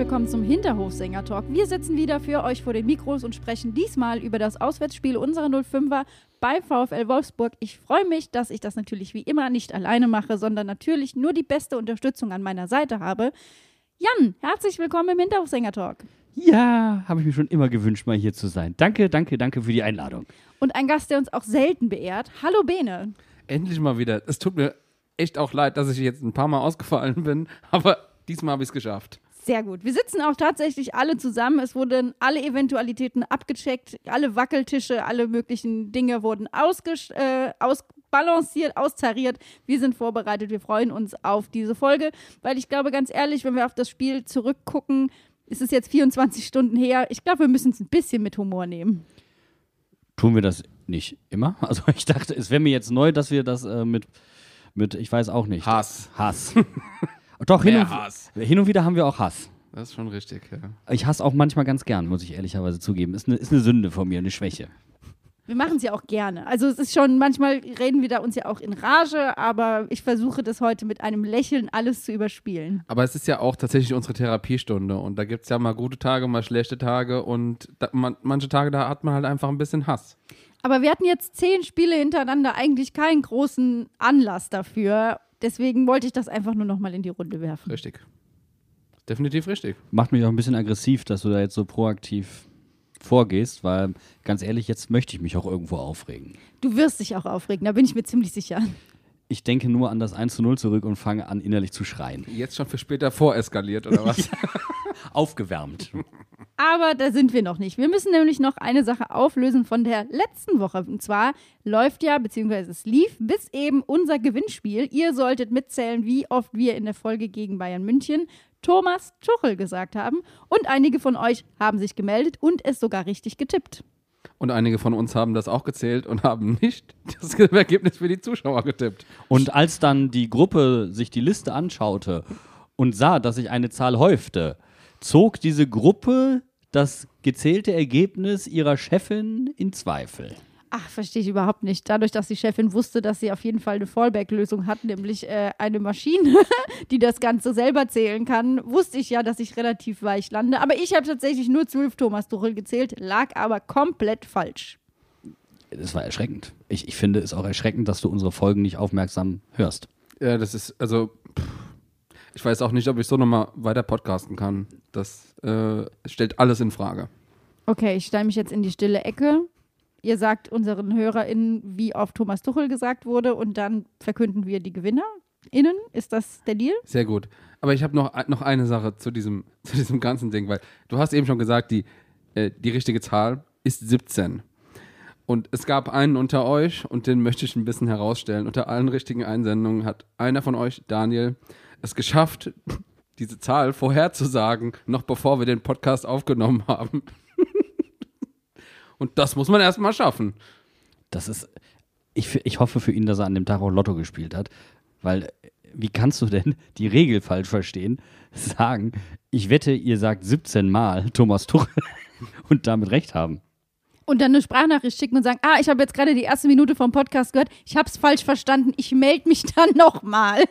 willkommen zum Hinterhofsänger-Talk. Wir sitzen wieder für euch vor den Mikros und sprechen diesmal über das Auswärtsspiel unserer 05er bei VfL Wolfsburg. Ich freue mich, dass ich das natürlich wie immer nicht alleine mache, sondern natürlich nur die beste Unterstützung an meiner Seite habe. Jan, herzlich willkommen im Hinterhofsänger-Talk. Ja, habe ich mir schon immer gewünscht, mal hier zu sein. Danke, danke, danke für die Einladung. Und ein Gast, der uns auch selten beehrt. Hallo Bene. Endlich mal wieder. Es tut mir echt auch leid, dass ich jetzt ein paar Mal ausgefallen bin, aber diesmal habe ich es geschafft. Sehr gut. Wir sitzen auch tatsächlich alle zusammen. Es wurden alle Eventualitäten abgecheckt, alle Wackeltische, alle möglichen Dinge wurden ausges äh, ausbalanciert, austariert. Wir sind vorbereitet. Wir freuen uns auf diese Folge, weil ich glaube, ganz ehrlich, wenn wir auf das Spiel zurückgucken, ist es jetzt 24 Stunden her. Ich glaube, wir müssen es ein bisschen mit Humor nehmen. Tun wir das nicht immer? Also ich dachte, es wäre mir jetzt neu, dass wir das äh, mit, mit, ich weiß auch nicht. Hass. Hass. Doch, hin und, Hass. hin und wieder haben wir auch Hass. Das ist schon richtig, ja. Ich hasse auch manchmal ganz gern, muss ich ehrlicherweise zugeben. Ist eine, ist eine Sünde von mir, eine Schwäche. Wir machen es ja auch gerne. Also es ist schon, manchmal reden wir da uns ja auch in Rage, aber ich versuche das heute mit einem Lächeln alles zu überspielen. Aber es ist ja auch tatsächlich unsere Therapiestunde und da gibt es ja mal gute Tage, mal schlechte Tage und da, man, manche Tage, da hat man halt einfach ein bisschen Hass. Aber wir hatten jetzt zehn Spiele hintereinander, eigentlich keinen großen Anlass dafür. Deswegen wollte ich das einfach nur nochmal in die Runde werfen. Richtig. Definitiv richtig. Macht mich auch ein bisschen aggressiv, dass du da jetzt so proaktiv vorgehst, weil ganz ehrlich, jetzt möchte ich mich auch irgendwo aufregen. Du wirst dich auch aufregen, da bin ich mir ziemlich sicher. Ich denke nur an das 1 zu 0 zurück und fange an, innerlich zu schreien. Jetzt schon für später voreskaliert, oder was? Aufgewärmt. Aber da sind wir noch nicht. Wir müssen nämlich noch eine Sache auflösen von der letzten Woche. Und zwar läuft ja, beziehungsweise es lief bis eben unser Gewinnspiel. Ihr solltet mitzählen, wie oft wir in der Folge gegen Bayern München Thomas Tuchel gesagt haben. Und einige von euch haben sich gemeldet und es sogar richtig getippt. Und einige von uns haben das auch gezählt und haben nicht das Ergebnis für die Zuschauer getippt. Und als dann die Gruppe sich die Liste anschaute und sah, dass sich eine Zahl häufte, zog diese Gruppe das gezählte Ergebnis ihrer Chefin in Zweifel. Ach, verstehe ich überhaupt nicht. Dadurch, dass die Chefin wusste, dass sie auf jeden Fall eine Fallback-Lösung hat, nämlich äh, eine Maschine, die das Ganze selber zählen kann, wusste ich ja, dass ich relativ weich lande. Aber ich habe tatsächlich nur zwölf Thomas Tuchel gezählt, lag aber komplett falsch. Das war erschreckend. Ich, ich finde es auch erschreckend, dass du unsere Folgen nicht aufmerksam hörst. Ja, das ist, also, pff, ich weiß auch nicht, ob ich so nochmal weiter podcasten kann. Das äh, stellt alles in Frage. Okay, ich stelle mich jetzt in die stille Ecke. Ihr sagt unseren HörerInnen, wie oft Thomas Tuchel gesagt wurde und dann verkünden wir die GewinnerInnen. Ist das der Deal? Sehr gut. Aber ich habe noch, noch eine Sache zu diesem, zu diesem ganzen Ding, weil du hast eben schon gesagt, die, äh, die richtige Zahl ist 17. Und es gab einen unter euch, und den möchte ich ein bisschen herausstellen. Unter allen richtigen Einsendungen hat einer von euch, Daniel, es geschafft, diese Zahl vorherzusagen, noch bevor wir den Podcast aufgenommen haben. Und das muss man erstmal schaffen. Das ist. Ich, ich hoffe für ihn, dass er an dem Tag auch Lotto gespielt hat. Weil, äh, wie kannst du denn die Regel falsch verstehen? Sagen, ich wette, ihr sagt 17 Mal Thomas Tuchel und damit recht haben. Und dann eine Sprachnachricht schicken und sagen, ah, ich habe jetzt gerade die erste Minute vom Podcast gehört, ich habe es falsch verstanden, ich melde mich dann nochmal.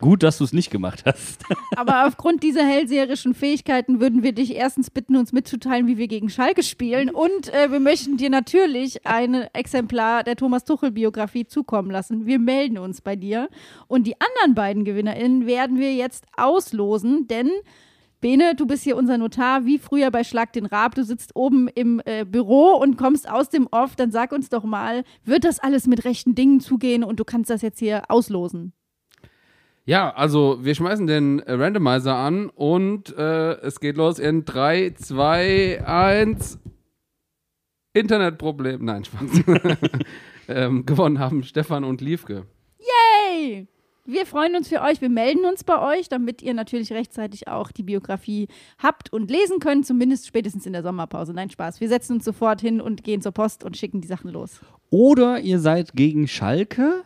Gut, dass du es nicht gemacht hast. Aber aufgrund dieser hellseherischen Fähigkeiten würden wir dich erstens bitten, uns mitzuteilen, wie wir gegen Schalke spielen. Und äh, wir möchten dir natürlich ein Exemplar der Thomas Tuchel-Biografie zukommen lassen. Wir melden uns bei dir. Und die anderen beiden GewinnerInnen werden wir jetzt auslosen, denn Bene, du bist hier unser Notar, wie früher bei Schlag den Rab. Du sitzt oben im äh, Büro und kommst aus dem Off. Dann sag uns doch mal, wird das alles mit rechten Dingen zugehen und du kannst das jetzt hier auslosen? Ja, also wir schmeißen den äh, Randomizer an und äh, es geht los in 3, 2, 1. Internetproblem. Nein, Spaß. ähm, gewonnen haben Stefan und Liefke. Hey! Wir freuen uns für euch. Wir melden uns bei euch, damit ihr natürlich rechtzeitig auch die Biografie habt und lesen könnt, zumindest spätestens in der Sommerpause. Nein, Spaß. Wir setzen uns sofort hin und gehen zur Post und schicken die Sachen los. Oder ihr seid gegen Schalke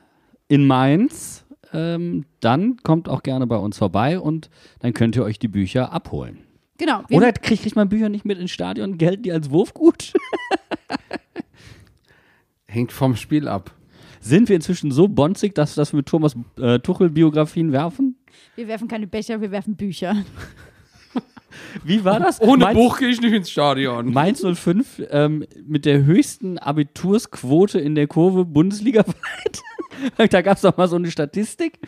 in Mainz. Ähm, dann kommt auch gerne bei uns vorbei und dann könnt ihr euch die Bücher abholen. Genau. Oder kriegt kriegt man Bücher nicht mit ins Stadion, gelten die als Wurfgut? Hängt vom Spiel ab. Sind wir inzwischen so bonzig, dass, dass wir mit Thomas äh, Tuchel Biografien werfen? wir werfen keine Becher, wir werfen Bücher. Wie war das? Ohne Mainz, Buch gehe ich nicht ins Stadion. Mainz 05 ähm, mit der höchsten Abitursquote in der Kurve bundesligaweit. da gab es doch mal so eine Statistik.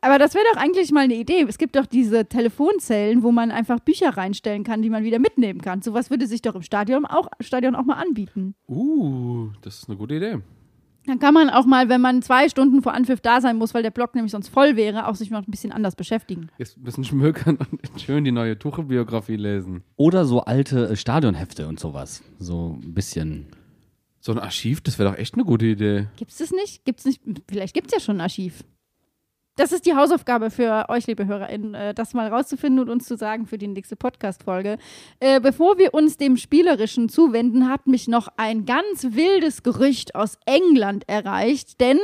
Aber das wäre doch eigentlich mal eine Idee. Es gibt doch diese Telefonzellen, wo man einfach Bücher reinstellen kann, die man wieder mitnehmen kann. Sowas würde sich doch im Stadion auch, Stadion auch mal anbieten. Uh, das ist eine gute Idee. Dann kann man auch mal, wenn man zwei Stunden vor Anpfiff da sein muss, weil der Block nämlich sonst voll wäre, auch sich noch ein bisschen anders beschäftigen. Jetzt ein bisschen schmökern und schön die neue Tuchel-Biografie lesen. Oder so alte äh, Stadionhefte und sowas. So ein bisschen. So ein Archiv, das wäre doch echt eine gute Idee. Gibt es das nicht? Gibt's nicht? Vielleicht gibt es ja schon ein Archiv. Das ist die Hausaufgabe für euch, liebe HörerInnen, äh, das mal rauszufinden und uns zu sagen für die nächste Podcast-Folge. Äh, bevor wir uns dem Spielerischen zuwenden, hat mich noch ein ganz wildes Gerücht aus England erreicht, denn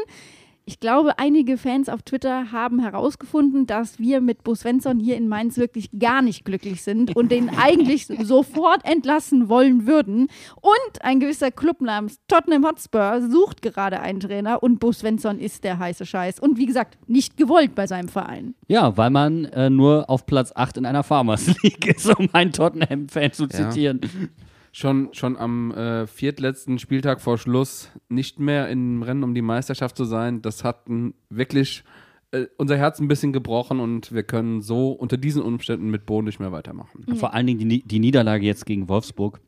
ich glaube, einige Fans auf Twitter haben herausgefunden, dass wir mit Bo Svensson hier in Mainz wirklich gar nicht glücklich sind und den eigentlich sofort entlassen wollen würden. Und ein gewisser Club namens Tottenham Hotspur sucht gerade einen Trainer und Bo Svensson ist der heiße Scheiß. Und wie gesagt, nicht gewollt bei seinem Verein. Ja, weil man äh, nur auf Platz 8 in einer Farmers League ist, um einen Tottenham-Fan zu Ja. zitieren. Schon, schon am äh, viertletzten Spieltag vor Schluss nicht mehr im Rennen um die Meisterschaft zu sein, das hat n- wirklich äh, unser Herz ein bisschen gebrochen und wir können so unter diesen Umständen mit Bo nicht mehr weitermachen. Vor allen Dingen die, die Niederlage jetzt gegen Wolfsburg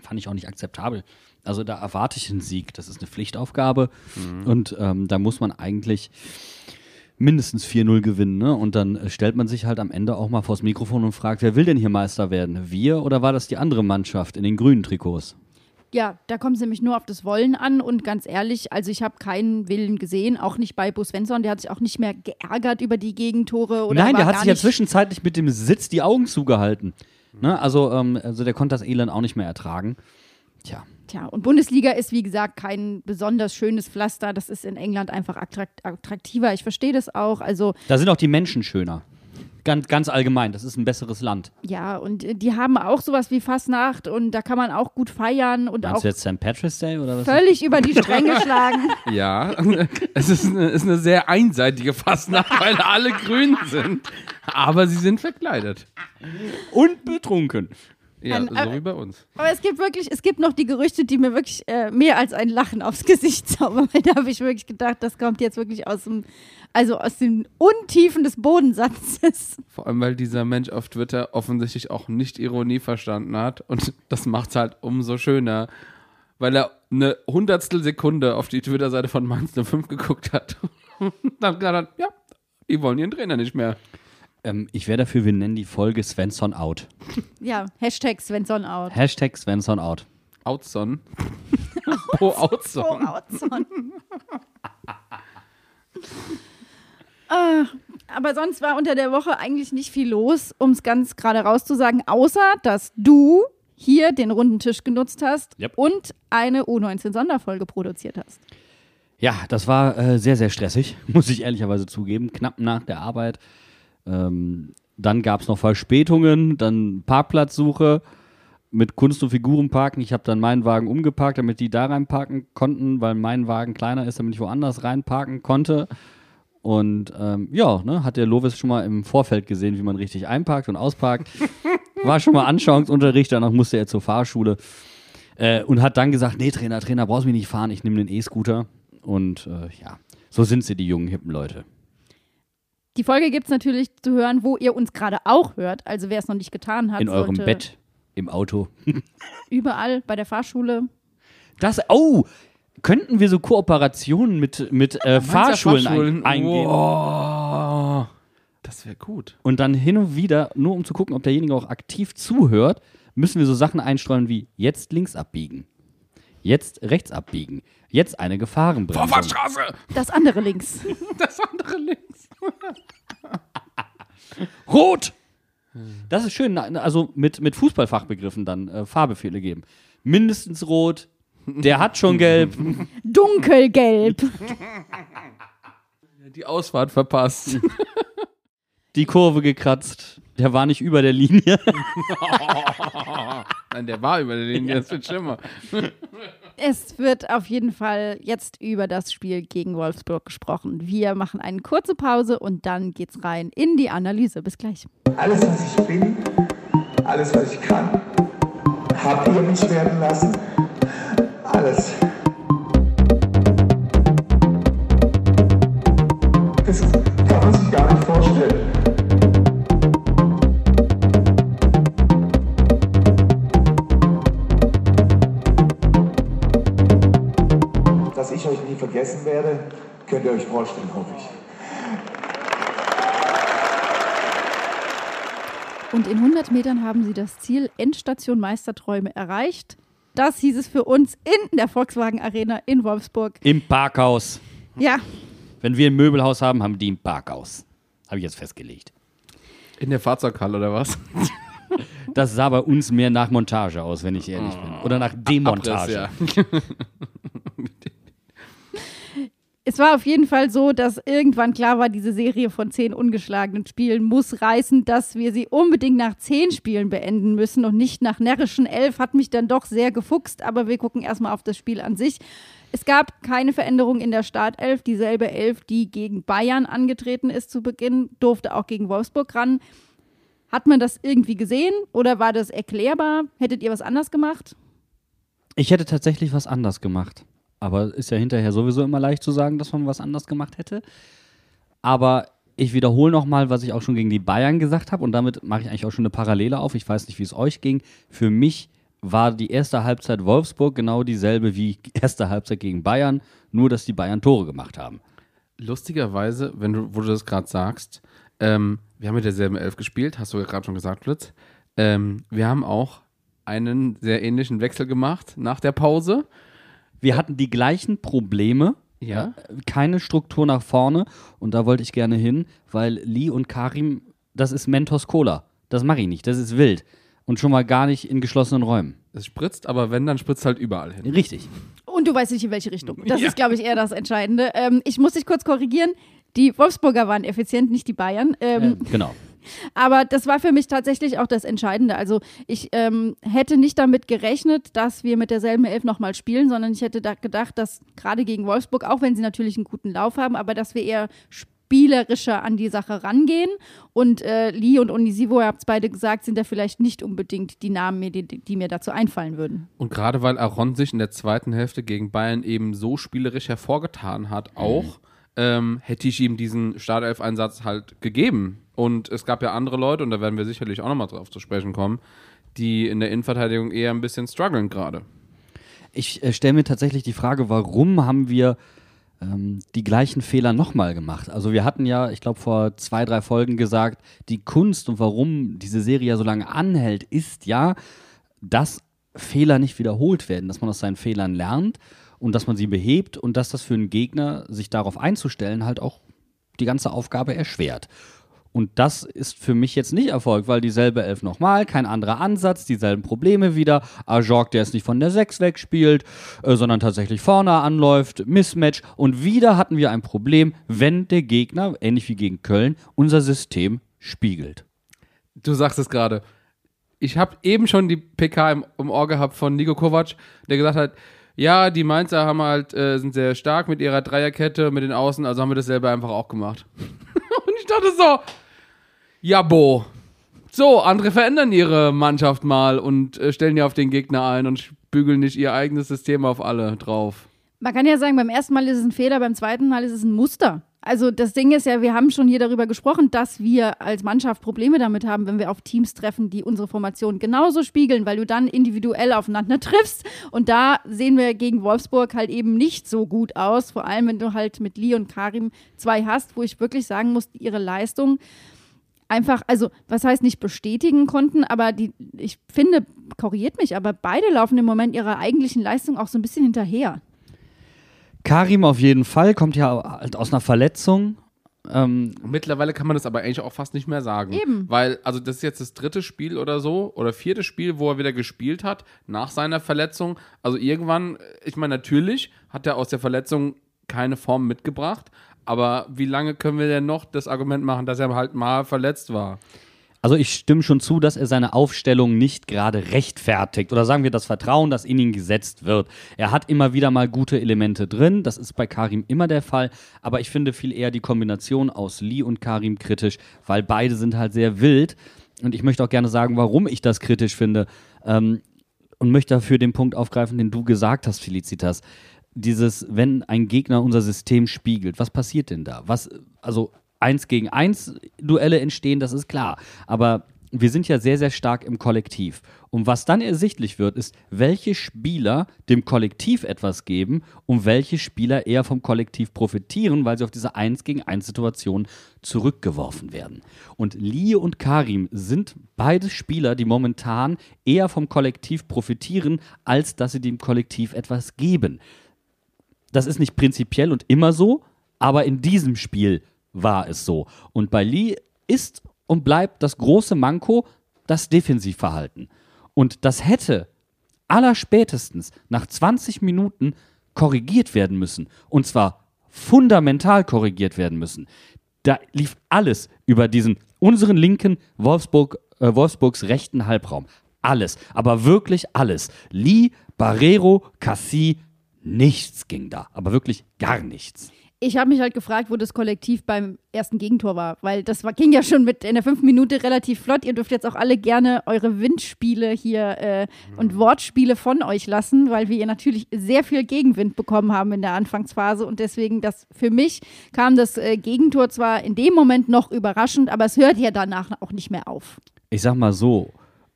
fand ich auch nicht akzeptabel. Also da erwarte ich einen Sieg. Das ist eine Pflichtaufgabe und ähm, da muss man eigentlich mindestens 4-0 gewinnen. Ne? Und dann äh, stellt man sich halt am Ende auch mal vors Mikrofon und fragt, wer will denn hier Meister werden? Wir oder war das die andere Mannschaft in den grünen Trikots? Ja, da kommt es nämlich nur auf das Wollen an und ganz ehrlich, also ich habe keinen Willen gesehen, auch nicht bei Bo Svensson, der hat sich auch nicht mehr geärgert über die Gegentore oder Nein, der hat sich ja zwischenzeitlich mit dem Sitz die Augen zugehalten. Ne? Also, ähm, also der konnte das Elend auch nicht mehr ertragen. Tja. Tja, und Bundesliga ist wie gesagt kein besonders schönes Pflaster, das ist in England einfach attrakt attraktiver. Ich verstehe das auch, also Da sind auch die Menschen schöner. Ganz, ganz allgemein, das ist ein besseres Land. ja, und äh, die haben auch sowas wie Fastnacht und da kann man auch gut feiern und Meinst auch du jetzt St. Patrick's Day oder was? völlig über die Stränge schlagen. Ja, es ist eine, ist eine sehr einseitige Fastnacht, weil alle grün sind. Aber sie sind verkleidet. Und betrunken. Ja, An- so äh, wie bei uns. Aber es gibt wirklich, es gibt noch die Gerüchte, die mir wirklich äh, mehr als ein Lachen aufs Gesicht zaubern, weil da habe ich wirklich gedacht, das kommt jetzt wirklich aus dem, also aus den Untiefen des Bodensatzes. Vor allem, weil dieser Mensch auf Twitter offensichtlich auch nicht Ironie verstanden hat. Und das macht es halt umso schöner, weil er eine Hundertstel Sekunde auf die Twitter-Seite von Mainz 05 geguckt hat. Und dann gesagt hat, ja, die wollen ihren Trainer nicht mehr. Ähm, ich wäre dafür, wir nennen die Folge Svensson out. Ja, Hashtag Svensson out. Hashtag Svensson out. Outson. Pro Oh, Outson. Outson. Ah, aber sonst war unter der Woche eigentlich nicht viel los, um es ganz gerade rauszusagen, außer dass du hier den runden Tisch genutzt hast Yep. und eine U19-Sonderfolge produziert hast. Ja, das war äh, sehr, sehr stressig, muss ich ehrlicherweise zugeben. Knapp nach der Arbeit. Ähm, dann gab es noch Verspätungen, dann Parkplatzsuche mit Kunst- und Figurenparken. Ich habe dann meinen Wagen umgeparkt, damit die da reinparken konnten, weil mein Wagen kleiner ist, damit ich woanders reinparken konnte. Und ähm, ja, ne, hat der Lovis schon mal im Vorfeld gesehen, wie man richtig einparkt und ausparkt. War schon mal Anschauungsunterricht, danach musste er zur Fahrschule. Äh, und hat dann gesagt, nee, Trainer, Trainer, brauchst mich nicht fahren, ich nehme den E-Scooter. Und äh, ja, so sind sie, die jungen, hippen Leute. Die Folge gibt es natürlich zu hören, wo ihr uns gerade auch hört. Also wer es noch nicht getan hat, In eurem sollte Bett, im Auto. überall bei der Fahrschule. Das, oh, könnten wir so Kooperationen mit, mit äh, Fahrschulen, ein, eingehen? Wow. Das wäre gut. Und dann hin und wieder, nur um zu gucken, ob derjenige auch aktiv zuhört, müssen wir so Sachen einstreuen wie jetzt links abbiegen. Jetzt rechts abbiegen. Jetzt eine Gefahrenbremsung. Vorfahrtsstraße! Das andere links. Das andere links. Rot! Das ist schön, also mit, mit Fußballfachbegriffen dann äh, Fahrbefehle geben. Mindestens rot, der hat schon gelb. Dunkelgelb. Die Ausfahrt verpasst. die Kurve gekratzt. Der war nicht über der Linie. Nein, der war über der Linie, das wird schlimmer. Es wird auf jeden Fall jetzt über das Spiel gegen Wolfsburg gesprochen. Wir machen eine kurze Pause und dann geht's rein in die Analyse. Bis gleich. Alles, was ich bin, alles, was ich kann, habt ihr mich werden lassen. Alles. Werde, könnt ihr euch vorstellen, hoffe ich. Und in 100 Metern haben sie das Ziel Endstation Meisterträume erreicht. Das hieß es für uns in der Volkswagen Arena in Wolfsburg. Im Parkhaus. Ja, Wenn wir ein Möbelhaus haben, haben die ein Parkhaus. Habe ich jetzt festgelegt. In der Fahrzeughalle oder was? Das sah bei uns mehr nach Montage aus, wenn ich ehrlich bin. Oder nach Demontage. Abriss, ja. es war auf jeden Fall so, dass irgendwann klar war, diese Serie von zehn ungeschlagenen Spielen muss reißen, dass wir sie unbedingt nach zehn Spielen beenden müssen und nicht nach närrischen elf. Hat mich dann doch sehr gefuchst, aber wir gucken erstmal auf das Spiel an sich. Es gab keine Veränderung in der Startelf. Dieselbe Elf, die gegen Bayern angetreten ist zu Beginn, durfte auch gegen Wolfsburg ran. Hat man das irgendwie gesehen oder war das erklärbar? Hättet ihr was anders gemacht? Ich hätte tatsächlich was anders gemacht. Aber ist ja hinterher sowieso immer leicht zu sagen, dass man was anders gemacht hätte. Aber ich wiederhole nochmal, was ich auch schon gegen die Bayern gesagt habe. Und damit mache ich eigentlich auch schon eine Parallele auf. Ich weiß nicht, wie es euch ging. Für mich war die erste Halbzeit Wolfsburg genau dieselbe wie die erste Halbzeit gegen Bayern. Nur, dass die Bayern Tore gemacht haben. Lustigerweise, wenn du, wo du das gerade sagst, ähm, wir haben mit derselben Elf gespielt, hast du ja gerade schon gesagt, Blitz. Ähm, wir haben auch einen sehr ähnlichen Wechsel gemacht nach der Pause. Wir hatten die gleichen Probleme. Ja. Keine Struktur nach vorne. Und da wollte ich gerne hin, weil Lee und Karim, das ist Mentos Cola. Das mache ich nicht. Das ist wild. Und schon mal gar nicht in geschlossenen Räumen. Es spritzt, aber wenn, dann spritzt halt überall hin. Richtig. Und du weißt nicht, in welche Richtung. Das Ja. ist, glaube ich, eher das Entscheidende. Ähm, ich muss dich kurz korrigieren. Die Wolfsburger waren effizient, nicht die Bayern. Ähm, Ähm, genau. Aber das war für mich tatsächlich auch das Entscheidende. Also ich ähm, hätte nicht damit gerechnet, dass wir mit derselben Elf nochmal spielen, sondern ich hätte da gedacht, dass gerade gegen Wolfsburg, auch wenn sie natürlich einen guten Lauf haben, aber dass wir eher spielerischer an die Sache rangehen. Und äh, Lee und Onisivo, ihr habt es beide gesagt, sind ja vielleicht nicht unbedingt die Namen, die, die mir dazu einfallen würden. Und gerade weil Aaron sich in der zweiten Hälfte gegen Bayern eben so spielerisch hervorgetan hat, auch, ähm, hätte ich ihm diesen Startelf-Einsatz halt gegeben. Und es gab ja andere Leute, und da werden wir sicherlich auch nochmal drauf zu sprechen kommen, die in der Innenverteidigung eher ein bisschen strugglen gerade. Ich äh, stelle mir tatsächlich die Frage, warum haben wir ähm, die gleichen Fehler nochmal gemacht? Also wir hatten ja, ich glaube, vor zwei, drei Folgen gesagt, die Kunst und warum diese Serie ja so lange anhält, ist ja, dass Fehler nicht wiederholt werden, dass man aus seinen Fehlern lernt und dass man sie behebt und dass das für einen Gegner, sich darauf einzustellen, halt auch die ganze Aufgabe erschwert. Und das ist für mich jetzt nicht Erfolg, weil dieselbe Elf nochmal, kein anderer Ansatz, dieselben Probleme wieder. Ajorg, der es nicht von der 6 wegspielt, äh, sondern tatsächlich vorne anläuft, Mismatch. Und wieder hatten wir ein Problem, wenn der Gegner, ähnlich wie gegen Köln, unser System spiegelt. Du sagst es gerade. Ich habe eben schon die PK im, im Ohr gehabt von Nico Kovac, der gesagt hat, ja, die Mainzer haben halt, äh, sind sehr stark mit ihrer Dreierkette, mit den Außen, also haben wir das selber einfach auch gemacht. Und ich dachte so, ja, bo. So, andere verändern ihre Mannschaft mal und äh, stellen die auf den Gegner ein und bügeln nicht ihr eigenes System auf alle drauf. Man kann ja sagen, beim ersten Mal ist es ein Fehler, beim zweiten Mal ist es ein Muster. Also das Ding ist ja, wir haben schon hier darüber gesprochen, dass wir als Mannschaft Probleme damit haben, wenn wir auf Teams treffen, die unsere Formation genauso spiegeln, weil du dann individuell aufeinander triffst. Und da sehen wir gegen Wolfsburg halt eben nicht so gut aus. Vor allem, wenn du halt mit Lee und Karim zwei hast, wo ich wirklich sagen muss, ihre Leistung einfach, also was heißt nicht bestätigen konnten, aber die, ich finde, korrigiert mich, aber beide laufen im Moment ihrer eigentlichen Leistung auch so ein bisschen hinterher. Karim auf jeden Fall, kommt ja halt aus einer Verletzung. Ähm, Mittlerweile kann man das aber eigentlich auch fast nicht mehr sagen. Eben. Weil, also das ist jetzt das dritte Spiel oder so, oder vierte Spiel, wo er wieder gespielt hat, nach seiner Verletzung. Also irgendwann, ich meine, natürlich hat er aus der Verletzung keine Form mitgebracht, aber wie lange können wir denn noch das Argument machen, dass er halt mal verletzt war? Also ich stimme schon zu, dass er seine Aufstellung nicht gerade rechtfertigt oder sagen wir das Vertrauen, das in ihn gesetzt wird. Er hat immer wieder mal gute Elemente drin, das ist bei Karim immer der Fall, aber ich finde viel eher die Kombination aus Lee und Karim kritisch, weil beide sind halt sehr wild und ich möchte auch gerne sagen, warum ich das kritisch finde ähm, und möchte dafür den Punkt aufgreifen, den du gesagt hast, Felicitas. Dieses, wenn ein Gegner unser System spiegelt, was passiert denn da? Was, also eins gegen eins Duelle entstehen, das ist klar. Aber wir sind ja sehr, sehr stark im Kollektiv. Und was dann ersichtlich wird, ist, welche Spieler dem Kollektiv etwas geben und welche Spieler eher vom Kollektiv profitieren, weil sie auf diese 1 gegen 1 Situation zurückgeworfen werden. Und Lee und Karim sind beide Spieler, die momentan eher vom Kollektiv profitieren, als dass sie dem Kollektiv etwas geben. Das ist nicht prinzipiell und immer so, aber in diesem Spiel war es so. Und bei Lee ist und bleibt das große Manko das Defensivverhalten. Und das hätte allerspätestens nach 20 Minuten korrigiert werden müssen. Und zwar fundamental korrigiert werden müssen. Da lief alles über diesen, unseren linken Wolfsburg, äh, Wolfsburgs rechten Halbraum. Alles, aber wirklich alles. Lee, Barrero, Cassie, nichts ging da. Aber wirklich gar nichts ich habe mich halt gefragt, wo das Kollektiv beim ersten Gegentor war, weil das war, ging ja schon mit in der fünften Minute relativ flott. Ihr dürft jetzt auch alle gerne eure Windspiele hier äh, und Wortspiele von euch lassen, weil wir natürlich sehr viel Gegenwind bekommen haben in der Anfangsphase und deswegen das für mich kam das äh, Gegentor zwar in dem Moment noch überraschend, aber es hört ja danach auch nicht mehr auf. Ich sag mal so,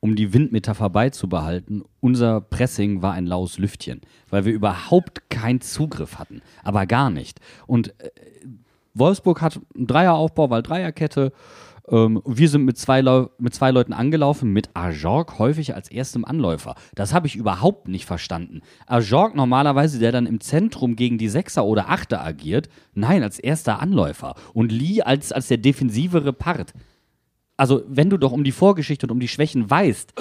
um die Windmetapher beizubehalten, unser Pressing war ein laues Lüftchen, weil wir überhaupt keinen Zugriff hatten, aber gar nicht. Und äh, Wolfsburg hat einen Dreieraufbau, weil Dreierkette. Ähm, wir sind mit zwei, mit zwei Leuten angelaufen, mit Ajorg häufig als erstem Anläufer. Das habe ich überhaupt nicht verstanden. Ajorg normalerweise, der dann im Zentrum gegen die Sechser oder Achter agiert, nein, als erster Anläufer. Und Lee als, als der defensivere Part also wenn du doch um die Vorgeschichte und um die Schwächen weißt,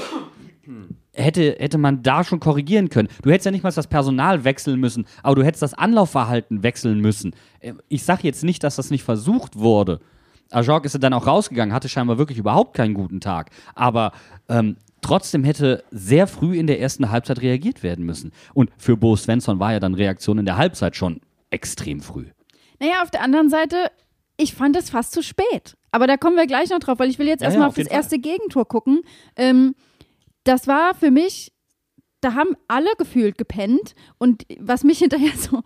hätte, hätte man da schon korrigieren können. Du hättest ja nicht mal das Personal wechseln müssen, aber du hättest das Anlaufverhalten wechseln müssen. Äh, ich sage jetzt nicht, dass das nicht versucht wurde. Ajorg ist dann auch rausgegangen, hatte scheinbar wirklich überhaupt keinen guten Tag. Aber ähm, trotzdem hätte sehr früh in der ersten Halbzeit reagiert werden müssen. Und für Bo Svensson war ja dann Reaktion in der Halbzeit schon extrem früh. Naja, auf der anderen Seite, ich fand es fast zu spät. Aber da kommen wir gleich noch drauf, weil ich will jetzt Ja, erstmal ja, auf, auf das jeden erste Gegentor gucken. Ähm, das war für mich, da haben alle gefühlt gepennt. Und was mich hinterher so,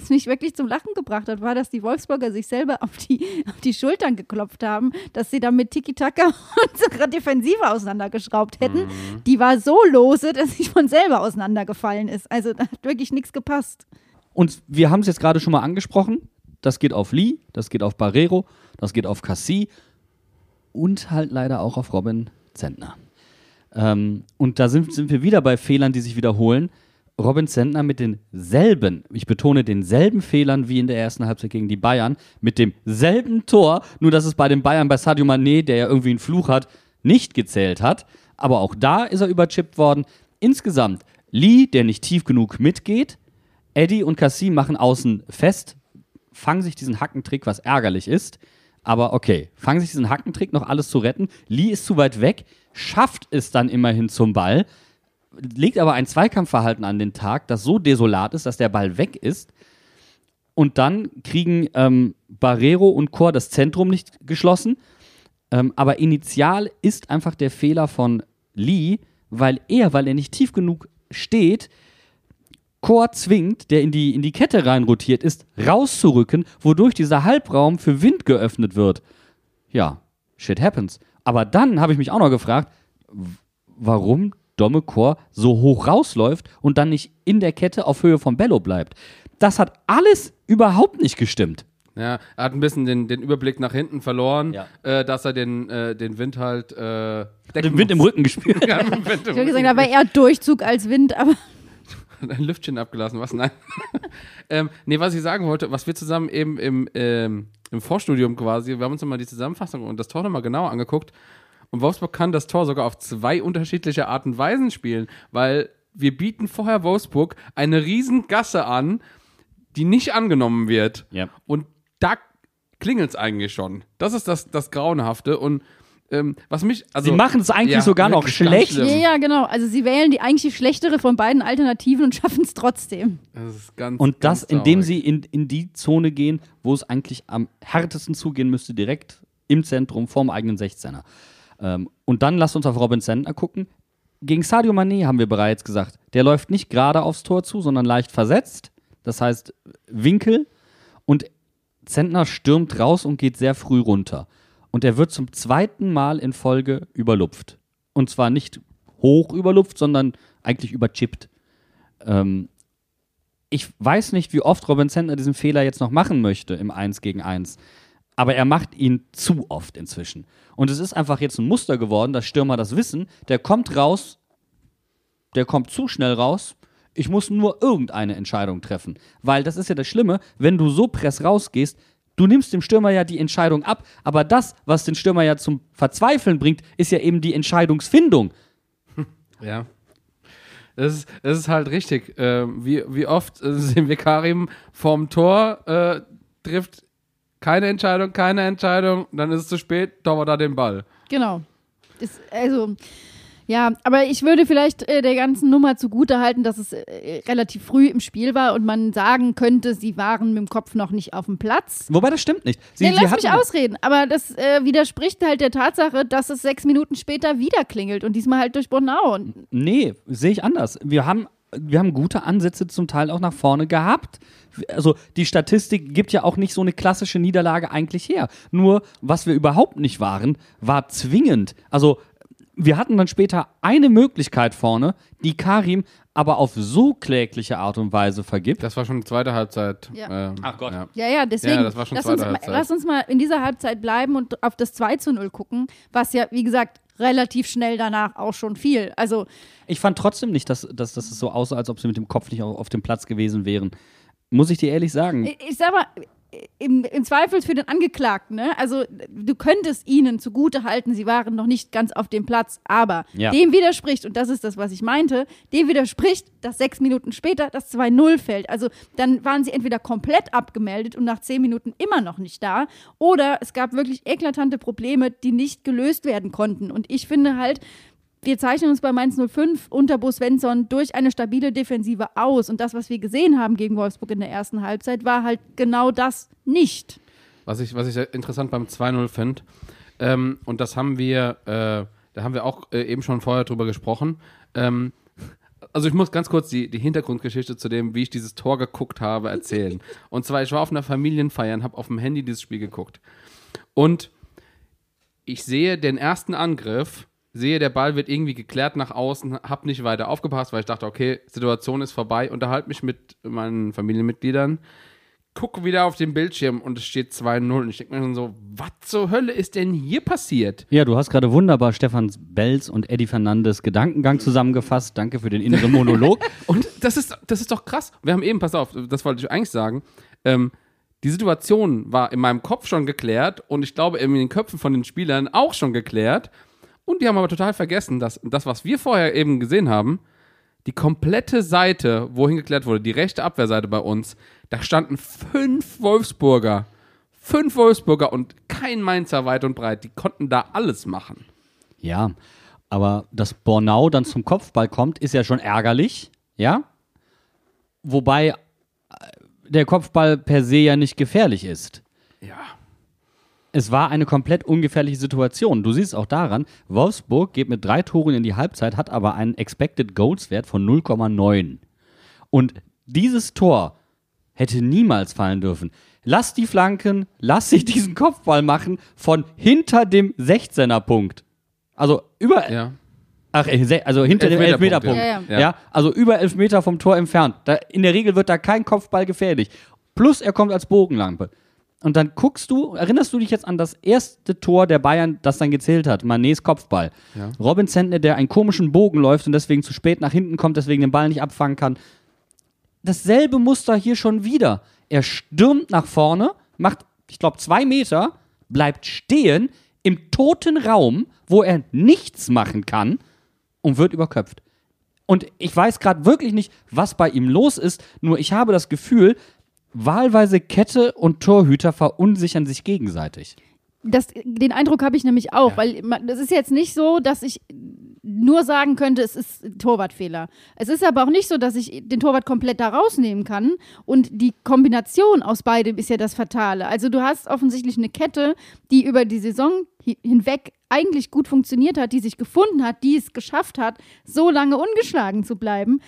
was mich wirklich zum Lachen gebracht hat, war, dass die Wolfsburger sich selber auf die, auf die Schultern geklopft haben, dass sie da mit Tiki-Taka unsere Defensive auseinandergeschraubt hätten. Die war so lose, dass sie von selber auseinandergefallen ist. Also da hat wirklich nichts gepasst. Und wir haben es jetzt gerade schon mal angesprochen. Das geht auf Lee, das geht auf Barrero, das geht auf Cassie und halt leider auch auf Robin Zentner. Ähm, und da sind, sind wir wieder bei Fehlern, die sich wiederholen. Robin Zentner mit denselben, ich betone denselben Fehlern wie in der ersten Halbzeit gegen die Bayern, mit demselben Tor, nur dass es bei den Bayern bei Sadio Mané, der ja irgendwie einen Fluch hat, nicht gezählt hat. Aber auch da ist er überchippt worden. Insgesamt Lee, der nicht tief genug mitgeht, Eddie und Cassie machen außen fest, fangen sich diesen Hackentrick, was ärgerlich ist. Aber okay, fangen sich diesen Hackentrick noch alles zu retten. Lee ist zu weit weg, schafft es dann immerhin zum Ball, legt aber ein Zweikampfverhalten an den Tag, das so desolat ist, dass der Ball weg ist. Und dann kriegen ähm, Barrero und Chor das Zentrum nicht geschlossen. Ähm, aber initial ist einfach der Fehler von Lee, weil er, weil er nicht tief genug steht, Chor zwingt, der in die, in die Kette reinrotiert ist, rauszurücken, wodurch dieser Halbraum für Wind geöffnet wird. Ja, shit happens. Aber dann habe ich mich auch noch gefragt, warum Domme Chor so hoch rausläuft und dann nicht in der Kette auf Höhe von Bello bleibt. Das hat alles überhaupt nicht gestimmt. Ja, er hat ein bisschen den, den Überblick nach hinten verloren, Ja. äh, dass er den, äh, den Wind halt äh, Den Wind im Rücken gespürt. Ja, Wind Ich im habe gesagt, Rücken. aber eher Durchzug als Wind, aber ein Lüftchen abgelassen, was? Nein. ähm, nee, was ich sagen wollte, was wir zusammen eben im, ähm, im Vorstudium quasi, wir haben uns nochmal die Zusammenfassung und das Tor nochmal genauer angeguckt. Und Wolfsburg kann das Tor sogar auf zwei unterschiedliche Arten und Weisen spielen, weil wir bieten vorher Wolfsburg eine riesen Gasse an, die nicht angenommen wird. Ja. Und da klingelt es eigentlich schon. Das ist das, das Grauenhafte. Und ähm, was mich. Also, Sie machen es eigentlich sogar noch schlecht. ja, ja, genau. Also sie wählen die eigentlich schlechtere von beiden Alternativen und schaffen es trotzdem. Das ist ganz, Und das, ganz indem sie in, in die Zone gehen, wo es eigentlich am härtesten zugehen müsste, direkt im Zentrum, vorm eigenen 16er. Ähm, und dann lasst uns auf Robin Sentner gucken. Gegen Sadio Mané haben wir bereits gesagt, der läuft nicht gerade aufs Tor zu, sondern leicht versetzt. Das heißt Winkel. Und Zentner stürmt raus und geht sehr früh runter. Und er wird zum zweiten Mal in Folge überlupft. Und zwar nicht hoch überlupft, sondern eigentlich überchippt. Ähm, ich weiß nicht, wie oft Robin Zentner diesen Fehler jetzt noch machen möchte im 1 gegen 1. Aber er macht ihn zu oft inzwischen. Und es ist einfach jetzt ein Muster geworden, dass Stürmer das wissen. Der kommt raus, der kommt zu schnell raus. Ich muss nur irgendeine Entscheidung treffen. Weil das ist ja das Schlimme, wenn du so press rausgehst, du nimmst dem Stürmer ja die Entscheidung ab. Aber das, was den Stürmer ja zum Verzweifeln bringt, ist ja eben die Entscheidungsfindung. Ja. Es ist, ist halt richtig. Ähm, wie, wie oft äh, sehen wir Karim vorm Tor, äh, trifft keine Entscheidung, keine Entscheidung, dann ist es zu spät, Torwart da den Ball. Genau. Ist, also, ja, aber ich würde vielleicht äh, der ganzen Nummer zugute halten, dass es äh, relativ früh im Spiel war und man sagen könnte, sie waren mit dem Kopf noch nicht auf dem Platz. Wobei das stimmt nicht. Sie, Nee, sie lass mich ausreden. Aber das äh, widerspricht halt der Tatsache, dass es sechs Minuten später wieder klingelt und diesmal halt durch Bornau. Und Nee, sehe ich anders. Wir haben, wir haben gute Ansätze zum Teil auch nach vorne gehabt. Also die Statistik gibt ja auch nicht so eine klassische Niederlage eigentlich her. Nur was wir überhaupt nicht waren, war zwingend. Also wir hatten dann später eine Möglichkeit vorne, die Karim aber auf so klägliche Art und Weise vergibt. Das war schon die zweite Halbzeit. Ja. Ähm, Ach Gott. Ja. Ja, ja, deswegen. Ja, das war schon lass, uns, Halbzeit. lass uns mal in dieser Halbzeit bleiben und auf das 2 zu 0 gucken, was ja, wie gesagt, relativ schnell danach auch schon fiel. Also, Ich fand trotzdem nicht, dass, dass, dass es so aussah, als ob sie mit dem Kopf nicht auf, auf dem Platz gewesen wären. Muss ich dir ehrlich sagen. ich, ich sag mal, im, im Zweifel für den Angeklagten, ne? Also, du könntest ihnen zugute halten, sie waren noch nicht ganz auf dem Platz, aber Ja. dem widerspricht, und das ist das, was ich meinte, dem widerspricht, dass sechs Minuten später das 2-0 fällt. Also, dann waren sie entweder komplett abgemeldet und nach zehn Minuten immer noch nicht da, oder es gab wirklich eklatante Probleme, die nicht gelöst werden konnten. Und ich finde halt, wir zeichnen uns bei Mainz 05 unter Bo Svensson durch eine stabile Defensive aus. Und das, was wir gesehen haben gegen Wolfsburg in der ersten Halbzeit, war halt genau das nicht. Was ich, was ich interessant beim 2-0 finde, ähm, und das haben wir, äh, da haben wir auch äh, eben schon vorher drüber gesprochen. Ähm, also ich muss ganz kurz die, die Hintergrundgeschichte zu dem, wie ich dieses Tor geguckt habe, erzählen. und zwar, ich war auf einer Familienfeier und habe auf dem Handy dieses Spiel geguckt. Und ich sehe den ersten Angriff, sehe, der Ball wird irgendwie geklärt nach außen, habe nicht weiter aufgepasst, weil ich dachte, okay, Situation ist vorbei, unterhalte mich mit meinen Familienmitgliedern, gucke wieder auf den Bildschirm und es steht 2-0 und ich denke mir schon so, was zur Hölle ist denn hier passiert? Ja, du hast gerade wunderbar Stefan Belz und Eddie Fernandes Gedankengang zusammengefasst. Danke für den inneren Monolog. Und das ist, das ist doch krass. Wir haben eben, pass auf, das wollte ich eigentlich sagen, ähm, die Situation war in meinem Kopf schon geklärt und ich glaube in den Köpfen von den Spielern auch schon geklärt. Und die haben aber total vergessen, dass das, was wir vorher eben gesehen haben, die komplette Seite, wohin geklärt wurde, die rechte Abwehrseite bei uns, da standen fünf Wolfsburger. Fünf Wolfsburger und kein Mainzer weit und breit. Die konnten da alles machen. Ja, aber dass Bornau dann zum Kopfball kommt, ist ja schon ärgerlich, ja? Wobei äh, der Kopfball per se ja nicht gefährlich ist. Ja. Es war eine komplett ungefährliche Situation. Du siehst auch daran, Wolfsburg geht mit drei Toren in die Halbzeit, hat aber einen Expected Goals Wert von 0,9. Und dieses Tor hätte niemals fallen dürfen. Lass die Flanken, lass sich diesen Kopfball machen von hinter dem 16er Punkt. Also über, Ja. ach, äh, also hinter dem Elfmeterpunkt, Elfmeterpunkt. ja. Ja, Ja. also über elf Meter vom Tor entfernt. Da, in der Regel wird da kein Kopfball gefährlich. Plus er kommt als Bogenlampe. Und dann guckst du, erinnerst du dich jetzt an das erste Tor der Bayern, das dann gezählt hat? Manets Kopfball. Ja. Robin Zentner, der einen komischen Bogen läuft und deswegen zu spät nach hinten kommt, deswegen den Ball nicht abfangen kann. Dasselbe Muster hier schon wieder. Er stürmt nach vorne, macht, ich glaube, zwei Meter, bleibt stehen im toten Raum, wo er nichts machen kann und wird überköpft. Und ich weiß gerade wirklich nicht, was bei ihm los ist, nur ich habe das Gefühl, wahlweise Kette und Torhüter verunsichern sich gegenseitig. Das, den Eindruck habe ich nämlich auch, weil man, das ist jetzt nicht so, dass ich nur sagen könnte, es ist ein Torwartfehler. Es ist aber auch nicht so, dass ich den Torwart komplett da rausnehmen kann. Und die Kombination aus beidem ist ja das Fatale. Also du hast offensichtlich eine Kette, die über die Saison hi- hinweg eigentlich gut funktioniert hat, die sich gefunden hat, die es geschafft hat, so lange ungeschlagen zu bleiben.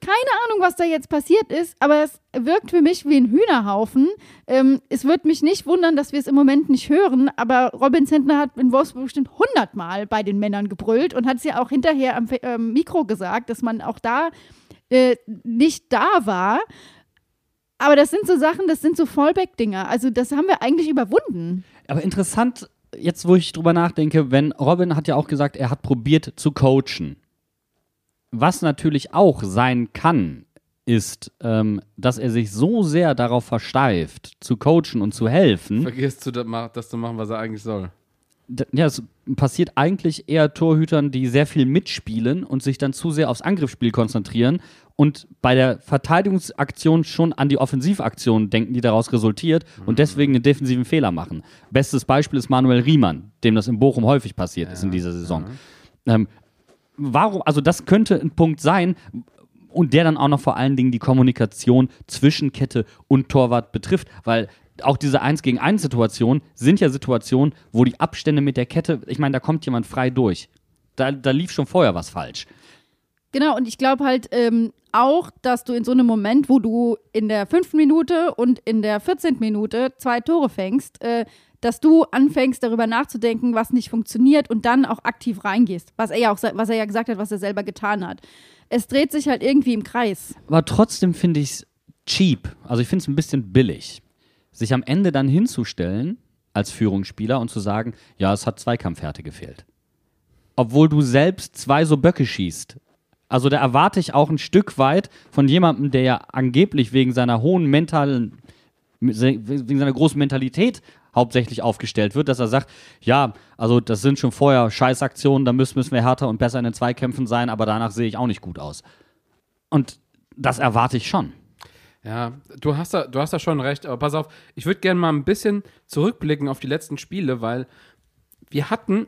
Keine Ahnung, was da jetzt passiert ist, aber es wirkt für mich wie ein Hühnerhaufen. Ähm, es wird mich nicht wundern, dass wir es im Moment nicht hören, aber Robin Zentner hat in Wolfsburg bestimmt hundertmal bei den Männern gebrüllt und hat es ja auch hinterher am ähm, Mikro gesagt, dass man auch da äh, nicht da war. Aber das sind so Sachen, das sind so Fallback-Dinger. Also das haben wir eigentlich überwunden. Aber interessant, jetzt wo ich drüber nachdenke, wenn Robin hat ja auch gesagt, er hat probiert zu coachen. Was natürlich auch sein kann, ist, ähm, dass er sich so sehr darauf versteift, zu coachen und zu helfen. Vergisst du das, zu machen, was er eigentlich soll. Ja, es passiert eigentlich eher Torhütern, die sehr viel mitspielen und sich dann zu sehr aufs Angriffsspiel konzentrieren und bei der Verteidigungsaktion schon an die Offensivaktion denken, die daraus resultiert und deswegen einen defensiven Fehler machen. Bestes Beispiel ist Manuel Riemann, dem das in Bochum häufig passiert ist in dieser Saison. Ähm, warum, also das könnte ein Punkt sein und der dann auch noch vor allen Dingen die Kommunikation zwischen Kette und Torwart betrifft, weil auch diese 1 gegen 1 Situationen sind ja Situationen, wo die Abstände mit der Kette, ich meine, da kommt jemand frei durch. Da, da lief schon vorher was falsch. Genau, und ich glaube halt ähm, auch, dass du in so einem Moment, wo du in der fünften Minute und in der 14. Minute zwei Tore fängst, äh, dass du anfängst, darüber nachzudenken, was nicht funktioniert und dann auch aktiv reingehst. Was er ja auch was er ja gesagt hat, was er selber getan hat. Es dreht sich halt irgendwie im Kreis. Aber trotzdem finde ich es cheap. Also ich finde es ein bisschen billig, sich am Ende dann hinzustellen als Führungsspieler und zu sagen, ja, es hat Zweikampfhärte gefehlt. Obwohl du selbst zwei so Böcke schießt. Also da erwarte ich auch ein Stück weit von jemandem, der ja angeblich wegen seiner hohen mentalen, wegen seiner großen Mentalität hauptsächlich aufgestellt wird, dass er sagt, ja, also das sind schon vorher Scheißaktionen, da müssen, müssen wir härter und besser in den Zweikämpfen sein, aber danach sehe ich auch nicht gut aus. Und das erwarte ich schon. Ja, du hast da, du hast da schon recht, aber pass auf, ich würde gerne mal ein bisschen zurückblicken auf die letzten Spiele, weil wir hatten,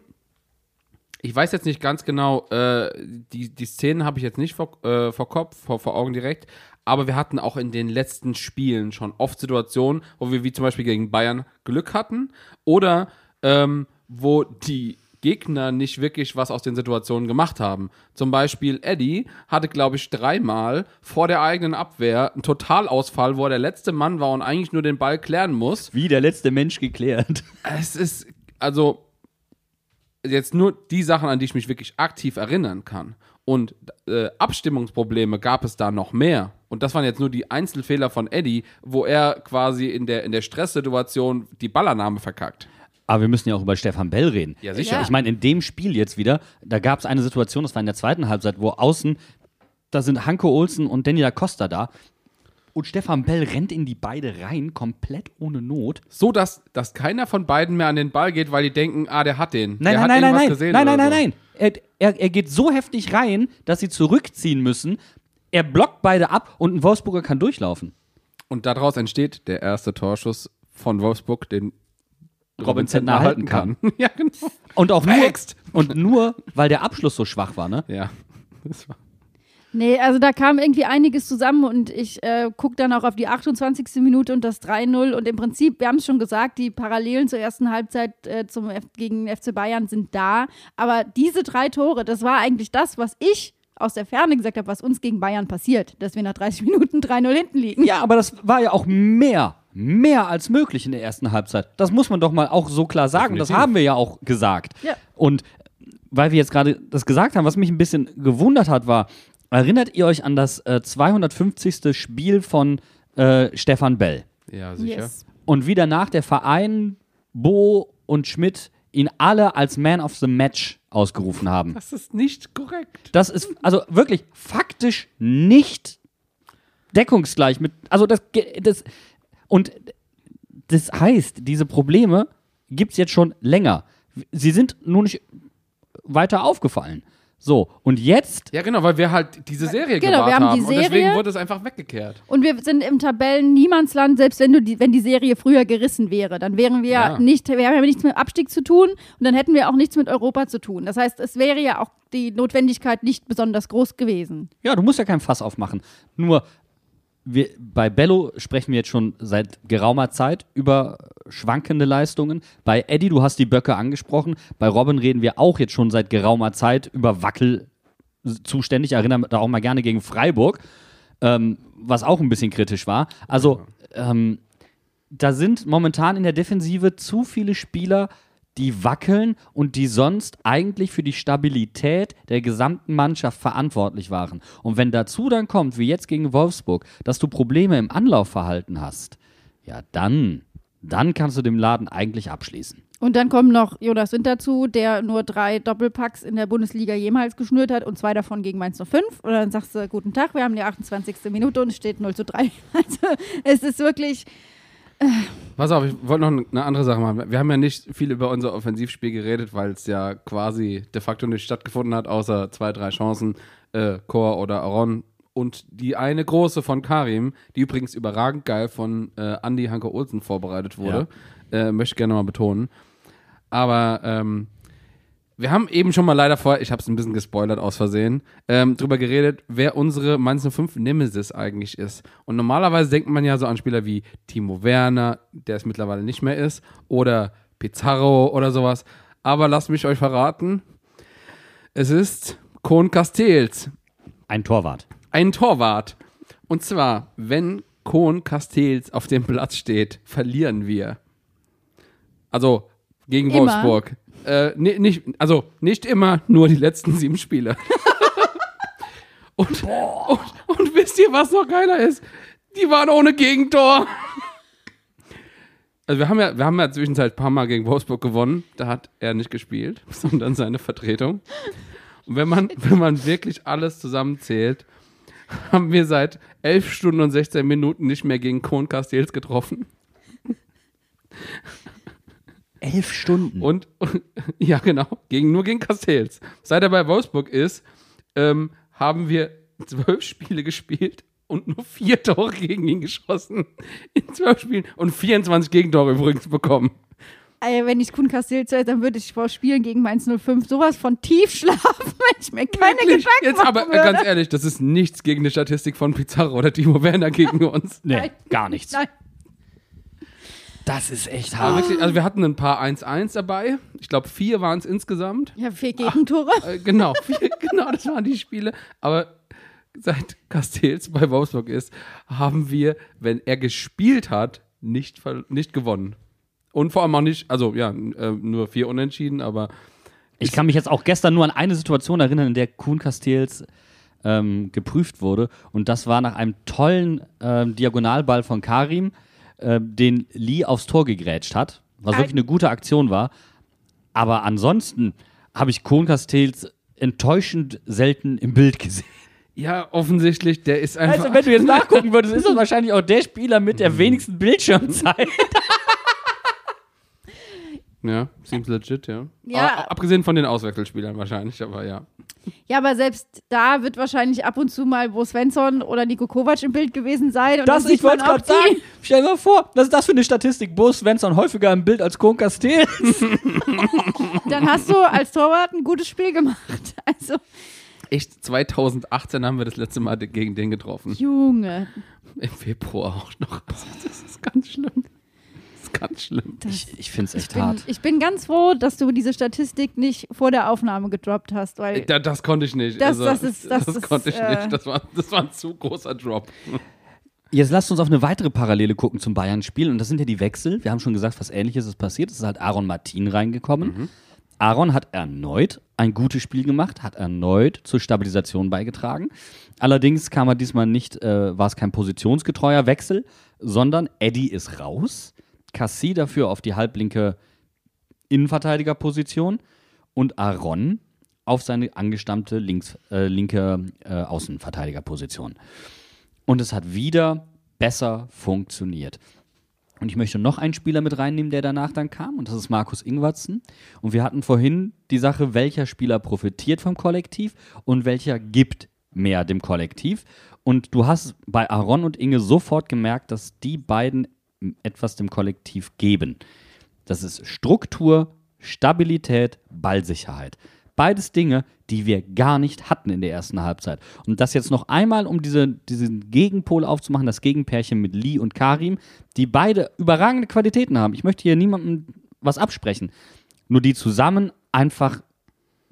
ich weiß jetzt nicht ganz genau, äh, die, die Szenen habe ich jetzt nicht vor, äh, vor Kopf, vor, vor Augen direkt, aber wir hatten auch in den letzten Spielen schon oft Situationen, wo wir wie zum Beispiel gegen Bayern Glück hatten oder ähm, wo die Gegner nicht wirklich was aus den Situationen gemacht haben. Zum Beispiel Eddie hatte, glaube ich, dreimal vor der eigenen Abwehr einen Totalausfall, wo er der letzte Mann war und eigentlich nur den Ball klären muss. Wie der letzte Mensch geklärt. Es ist, also, jetzt nur die Sachen, an die ich mich wirklich aktiv erinnern kann. Und äh, Abstimmungsprobleme gab es da noch mehr. Und das waren jetzt nur die Einzelfehler von Eddie, wo er quasi in der, in der Stresssituation die Ballannahme verkackt. Aber wir müssen ja auch über Stefan Bell reden. Ja, sicher. Ich meine, in dem Spiel jetzt wieder, da gab es eine Situation, das war in der zweiten Halbzeit, wo außen, da sind Hanko Olsen und Danny da Costa da. Und Stefan Bell rennt in die beide rein, komplett ohne Not. So, dass, dass keiner von beiden mehr an den Ball geht, weil die denken, ah, der hat den. Nein, der nein, hat nein, nein, nein. gesehen Nein, nein, nein, so. nein. Er, er, er geht so heftig rein, dass sie zurückziehen müssen. Er blockt beide ab und ein Wolfsburger kann durchlaufen. Und daraus entsteht der erste Torschuss von Wolfsburg, den Robin Zentner halten kann. ja, genau. Und auch nur, und nur, weil der Abschluss so schwach war, ne? Ja. Das war Nee, also da kam irgendwie einiges zusammen und ich äh, gucke dann auch auf die 28. Minute und das 3-0 und im Prinzip, wir haben es schon gesagt, die Parallelen zur ersten Halbzeit äh, zum F gegen FC Bayern sind da, aber diese drei Tore, das war eigentlich das, was ich aus der Ferne gesagt habe, was uns gegen Bayern passiert, dass wir nach 30 Minuten 3-0 hinten liegen. Ja, aber das war ja auch mehr, mehr als möglich in der ersten Halbzeit. Das muss man doch mal auch so klar sagen. Das Definitiv. haben wir ja auch gesagt. Ja. Und weil wir jetzt gerade das gesagt haben, was mich ein bisschen gewundert hat, war, erinnert ihr euch an das äh, 250. Spiel von äh, Stefan Bell? ja, sicher. Yes. und wie danach der Verein, Bo und Schmidt ihn alle als Man of the Match ausgerufen haben. Das ist nicht korrekt. Das ist also wirklich faktisch nicht deckungsgleich mit. Also das, ge- das und das heißt, diese Probleme gibt es jetzt schon länger. Sie sind nur nicht weiter aufgefallen. So, und jetzt Ja, genau, weil wir halt diese Serie Genau, gewahrt wir haben die Und deswegen Serie. wurde es einfach weggekehrt. Und wir sind im Tabellen-Niemandsland, selbst wenn, du die, wenn die Serie früher gerissen wäre. Dann wären wir Ja. nicht, wir haben ja nichts mit Abstieg zu tun und dann hätten wir auch nichts mit Europa zu tun. Das heißt, es wäre ja auch die Notwendigkeit nicht besonders groß gewesen. Ja, du musst ja kein Fass aufmachen. Nur wir, bei Bello sprechen wir jetzt schon seit geraumer Zeit über schwankende Leistungen. Bei Eddie, du hast die Böcke angesprochen. Bei Robin reden wir auch jetzt schon seit geraumer Zeit über Wackelzustände. Ich erinnere da auch mal gerne gegen Freiburg, ähm, was auch ein bisschen kritisch war. Also, ähm, da sind momentan in der Defensive zu viele Spieler, die wackeln und die sonst eigentlich für die Stabilität der gesamten Mannschaft verantwortlich waren. Und wenn dazu dann kommt, wie jetzt gegen Wolfsburg, dass du Probleme im Anlaufverhalten hast, ja, dann, dann kannst du den Laden eigentlich abschließen. Und dann kommen noch Jonas Wind dazu, der nur drei Doppelpacks in der Bundesliga jemals geschnürt hat und zwei davon gegen Mainz 05. Und dann sagst du, guten Tag, wir haben die 28. Minute und es steht 0 zu 3. Also es ist wirklich, Pass auf, ich wollte noch eine andere Sache machen. Wir haben ja nicht viel über unser Offensivspiel geredet, weil es ja quasi de facto nicht stattgefunden hat, außer zwei, drei Chancen, äh, Chor oder Aron. Und die eine große von Karim, die übrigens überragend geil von äh, Andy Hanke Olsen vorbereitet wurde, äh, möchte ich gerne mal betonen. Aber ähm, wir haben eben schon mal leider vor, ich habe es ein bisschen gespoilert aus Versehen, ähm, drüber geredet, wer unsere Mainz 05 Nemesis eigentlich ist. Und normalerweise denkt man ja so an Spieler wie Timo Werner, der es mittlerweile nicht mehr ist, oder Pizarro oder sowas. Aber lasst mich euch verraten, es ist Kohn Castells, Ein Torwart. ein Torwart. Und zwar, wenn Kohn Castells auf dem Platz steht, verlieren wir. Also gegen Immer. Wolfsburg. Äh, ni- nicht, also nicht immer, nur die letzten sieben Spiele. und, und, und wisst ihr, was noch geiler ist? Die waren ohne Gegentor. Also wir haben ja, wir haben ja zwischenzeit ein paar Mal gegen Wolfsburg gewonnen. Da hat er nicht gespielt, sondern seine Vertretung. Und wenn man, wenn man wirklich alles zusammenzählt, haben wir seit 11 Stunden und 16 Minuten nicht mehr gegen Kohn Castells getroffen. Elf Stunden. Und, ja, genau, gegen, nur gegen Castells. Seit er bei Wolfsburg ist, ähm, haben wir zwölf Spiele gespielt und nur vier Tore gegen ihn geschossen. In zwölf Spielen und 24 Gegentore übrigens bekommen. äh, wenn ich Kuhn Castell zähle, dann würde ich vor Spielen gegen Mainz 05 sowas von tief schlafen, wenn ich mir keine Wirklich? Gedanken Jetzt aber würde. ganz ehrlich, das ist nichts gegen eine Statistik von Pizarro oder Timo Werner gegen uns. nee, Nein. gar nichts. Nein. Das ist echt Aber hart. wirklich, also wir hatten ein paar 1-1 dabei. Ich glaube, vier waren es insgesamt. Ja, vier Gegentore. Äh, genau, vier, genau, das waren die Spiele. Aber seit Castells bei Wolfsburg ist, haben wir, wenn er gespielt hat, nicht, nicht gewonnen. Und vor allem auch nicht, also ja, äh, nur vier Unentschieden, aber Ich kann mich jetzt auch gestern nur an eine Situation erinnern, in der Kuhn Castells ähm, geprüft wurde. Und das war nach einem tollen ähm, Diagonalball von Karim, äh, den Lee aufs Tor gegrätscht hat. Was wirklich eine gute Aktion war. Aber ansonsten habe ich Kuhn Castells enttäuschend selten im Bild gesehen. ja, offensichtlich, der ist einfach. Also, wenn du jetzt nachgucken würdest, ist das wahrscheinlich auch der Spieler mit der wenigsten Bildschirmzeit. ja, seems legit, ja. Ja. Aber, abgesehen von den Auswechselspielern wahrscheinlich, aber ja. Ja, aber selbst da wird wahrscheinlich ab und zu mal Bo Svensson oder Nico Kovac im Bild gewesen sein. Und Das, dann ich wollte gerade sagen. Stell dir mal vor, was ist das für eine Statistik? Bo Svensson häufiger im Bild als Kuhn Castells. Dann hast du als Torwart ein gutes Spiel gemacht. Also, Echt, 2018 haben wir das letzte Mal gegen den getroffen. Junge. Im Februar auch noch. Das ist ganz schlimm. Das ist ganz schlimm. Ich, ich finde es echt Bin, hart. ich bin ganz froh, dass du diese Statistik nicht vor der Aufnahme gedroppt hast, weil Da, das konnte ich nicht. Das- also, das ist- das ist, konnte ich äh, nicht. Das war, das war ein zu großer Drop. Jetzt lasst uns auf eine weitere Parallele gucken zum Bayern-Spiel. Und das sind ja die Wechsel. Wir haben schon gesagt, was ähnliches ist passiert. Es ist halt Aaron Martin reingekommen. Aaron hat erneut ein gutes Spiel gemacht, hat erneut zur Stabilisation beigetragen. Allerdings kam er diesmal nicht, äh, war es kein positionsgetreuer Wechsel, sondern Eddie ist raus. Cassie dafür auf die halblinke Innenverteidigerposition und Aaron auf seine angestammte links, äh, linke äh, Außenverteidigerposition. Und es hat wieder besser funktioniert. Und ich möchte noch einen Spieler mit reinnehmen, der danach dann kam, und das ist Markus Ingwertsen. Und wir hatten vorhin die Sache, welcher Spieler profitiert vom Kollektiv und welcher gibt mehr dem Kollektiv. Und du hast bei Aaron und Inge sofort gemerkt, dass die beiden etwas dem Kollektiv geben. Das ist Struktur, Stabilität, Ballsicherheit. Beides Dinge, die wir gar nicht hatten in der ersten Halbzeit. Und das jetzt noch einmal, um diese, diesen Gegenpol aufzumachen, das Gegenpärchen mit Lee und Karim, die beide überragende Qualitäten haben. Ich möchte hier niemandem was absprechen. Nur die zusammen einfach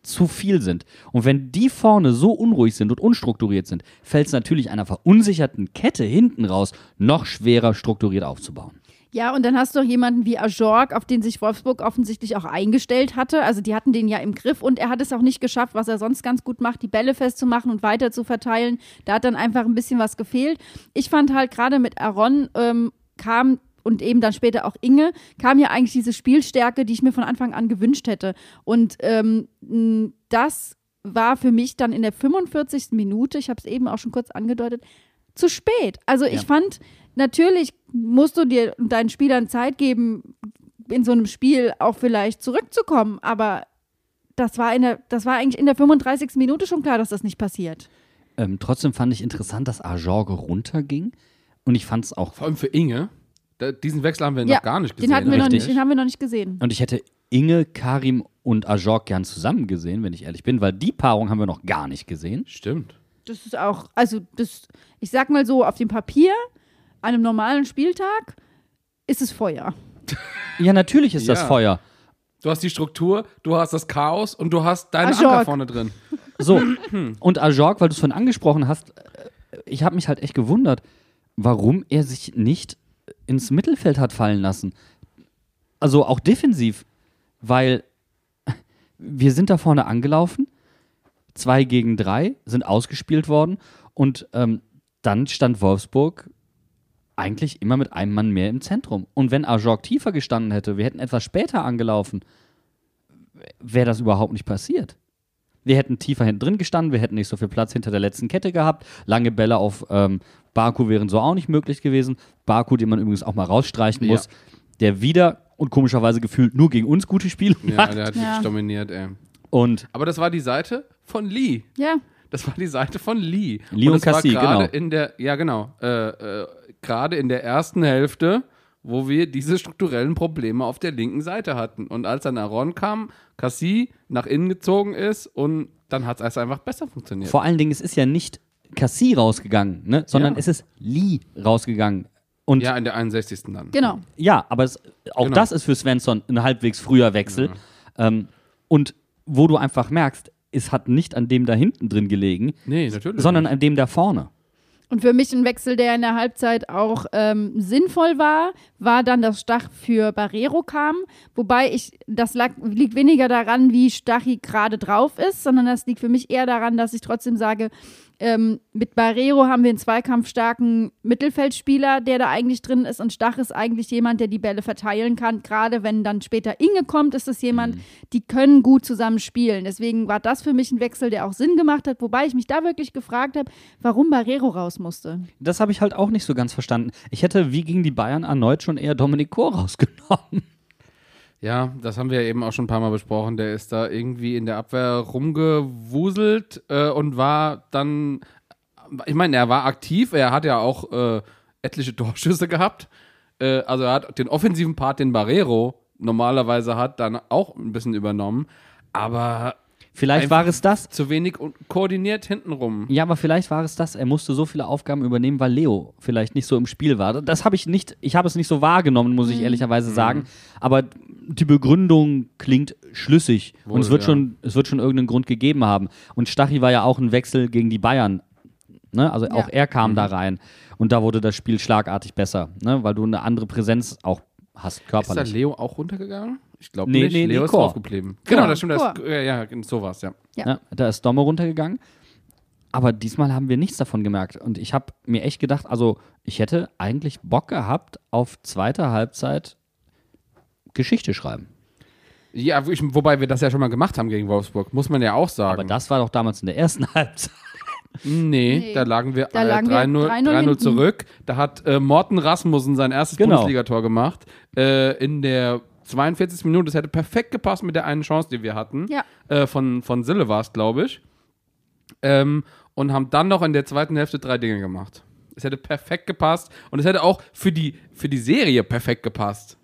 zu viel sind. Und wenn die vorne so unruhig sind und unstrukturiert sind, fällt es natürlich einer verunsicherten Kette hinten raus noch schwerer strukturiert aufzubauen. Ja, und dann hast du auch jemanden wie Ajorg, auf den sich Wolfsburg offensichtlich auch eingestellt hatte. Also die hatten den ja im Griff und er hat es auch nicht geschafft, was er sonst ganz gut macht, die Bälle festzumachen und weiter zu verteilen. Da hat dann einfach ein bisschen was gefehlt. Ich fand halt gerade mit Aaron ähm, kam und eben dann später auch Inge, kam ja eigentlich diese Spielstärke, die ich mir von Anfang an gewünscht hätte. Und ähm, das war für mich dann in der 45. Minute, ich habe es eben auch schon kurz angedeutet, zu spät. Also ich Ja. fand, natürlich musst du dir und deinen Spielern Zeit geben, in so einem Spiel auch vielleicht zurückzukommen, aber das war, in der, das war eigentlich in der 35. Minute schon klar, dass das nicht passiert. Ähm, trotzdem fand ich interessant, dass Ajorge runterging. Und ich fand es auch. Vor allem für Inge. Da, diesen Wechsel haben wir Ja, noch gar nicht gesehen. Den, hatten wir noch nicht, den haben wir noch nicht gesehen. Und ich hätte Inge, Karim und Ajorg gern zusammen gesehen, wenn ich ehrlich bin, weil die Paarung haben wir noch gar nicht gesehen. Stimmt. Das ist auch, also das, ich sag mal so, auf dem Papier, an einem normalen Spieltag, ist es Feuer. Ja, natürlich ist das Ja. Feuer. Du hast die Struktur, du hast das Chaos und du hast deinen Ajorg. Anker vorne drin. So, und Ajorg, weil du es vorhin angesprochen hast, äh, ich habe mich halt echt gewundert, warum er sich nicht ins Mittelfeld hat fallen lassen. Also auch defensiv, weil wir sind da vorne angelaufen, zwei gegen drei sind ausgespielt worden und ähm, dann stand Wolfsburg eigentlich immer mit einem Mann mehr im Zentrum. Und wenn Ajorg tiefer gestanden hätte, wir hätten etwas später angelaufen, wäre das überhaupt nicht passiert. Wir hätten tiefer hinten drin gestanden, wir hätten nicht so viel Platz hinter der letzten Kette gehabt. Lange Bälle auf ähm, Baku wären so auch nicht möglich gewesen. Baku, den man übrigens auch mal rausstreichen Ja. muss, der wieder und komischerweise gefühlt nur gegen uns gute Spiele Ja, macht. der hat Ja. wirklich dominiert, ey. Und Aber das war die Seite von Lee. Ja, Das war die Seite von Lee. Lee und war Cassie, genau. in der, ja genau, äh, äh, gerade in der ersten Hälfte, wo wir diese strukturellen Probleme auf der linken Seite hatten. Und als dann Aaron kam, Cassie nach innen gezogen ist und dann hat es einfach besser funktioniert. vor allen Dingen, es ist ja nicht Cassie rausgegangen, ne? sondern Ja. es ist Lee rausgegangen. Und ja, in der 61. dann. genau. Ja, aber es, auch Genau. das ist für Svensson ein halbwegs früher Wechsel. Ähm, und wo du einfach merkst, es hat nicht an dem da hinten drin gelegen, Nee, natürlich. sondern an dem da vorne. Und für mich ein Wechsel, der in der Halbzeit auch ähm, sinnvoll war, war dann, dass Stach für Barrero kam. Wobei ich, das lag, liegt weniger daran, wie Stachi gerade drauf ist, sondern das liegt für mich eher daran, dass ich trotzdem sage, ähm, mit Barrero haben wir einen zweikampfstarken Mittelfeldspieler, der da eigentlich drin ist. Und Stach ist eigentlich jemand, der die Bälle verteilen kann. Gerade wenn dann später Inge kommt, ist es jemand, die können gut zusammen spielen. Deswegen war das für mich ein Wechsel, der auch Sinn gemacht hat. Wobei ich mich da wirklich gefragt habe, warum Barrero raus musste. Das habe ich halt auch nicht so ganz verstanden. Ich hätte wie gegen die Bayern erneut schon eher Dominik Kor rausgenommen. Ja, das haben wir eben auch schon ein paar Mal besprochen. Der ist da irgendwie in der Abwehr rumgewuselt äh, und war dann, ich meine, er war aktiv, er hat ja auch äh, etliche Torschüsse gehabt. Äh, also er hat den offensiven Part, den Barrero normalerweise hat, dann auch ein bisschen übernommen. Aber Vielleicht Einfach- war es das. zu wenig und koordiniert hintenrum. Ja, aber vielleicht war es das. Er musste so viele Aufgaben übernehmen, weil Leo vielleicht nicht so im Spiel war. Das habe ich nicht, ich habe es nicht so wahrgenommen, muss ich ehrlicherweise sagen. Aber die Begründung klingt schlüssig. und Wohl, es wird, ja. schon, es wird schon irgendeinen Grund gegeben haben. Und Stachy war ja auch ein Wechsel gegen die Bayern. Ne? Also auch er kam da rein. Und da wurde das Spiel schlagartig besser, ne? weil du eine andere Präsenz auch hast, Ist da körperlich. Leo auch runtergegangen? Ich glaube Nee, nicht. nee, Leo nee, ist Chor. draufgeblieben. Genau, das stimmt. Das, Chor. ja, ja, sowas, ja. Ja, da ist Domme runtergegangen. Aber diesmal haben wir nichts davon gemerkt. Und ich habe mir echt gedacht, also ich hätte eigentlich Bock gehabt auf zweite Halbzeit Geschichte schreiben. Ja, ich, wobei wir das ja schon mal gemacht haben gegen Wolfsburg, muss man ja auch sagen. Aber das war doch damals in der ersten Halbzeit. Nee, Nee. da lagen wir, Da äh, lagen wir 3-0 3-0 3-0 hinten. zurück. Da hat äh, Morten Rasmussen sein erstes Genau. Bundesligator gemacht. Äh, in der 42. Minute. Das hätte perfekt gepasst mit der einen Chance, die wir hatten. Ja. Äh, von, von Sille war es, glaube ich. Ähm, und haben dann noch in der zweiten Hälfte drei Dinge gemacht. Es hätte perfekt gepasst. Und es hätte auch für die, für die Serie perfekt gepasst.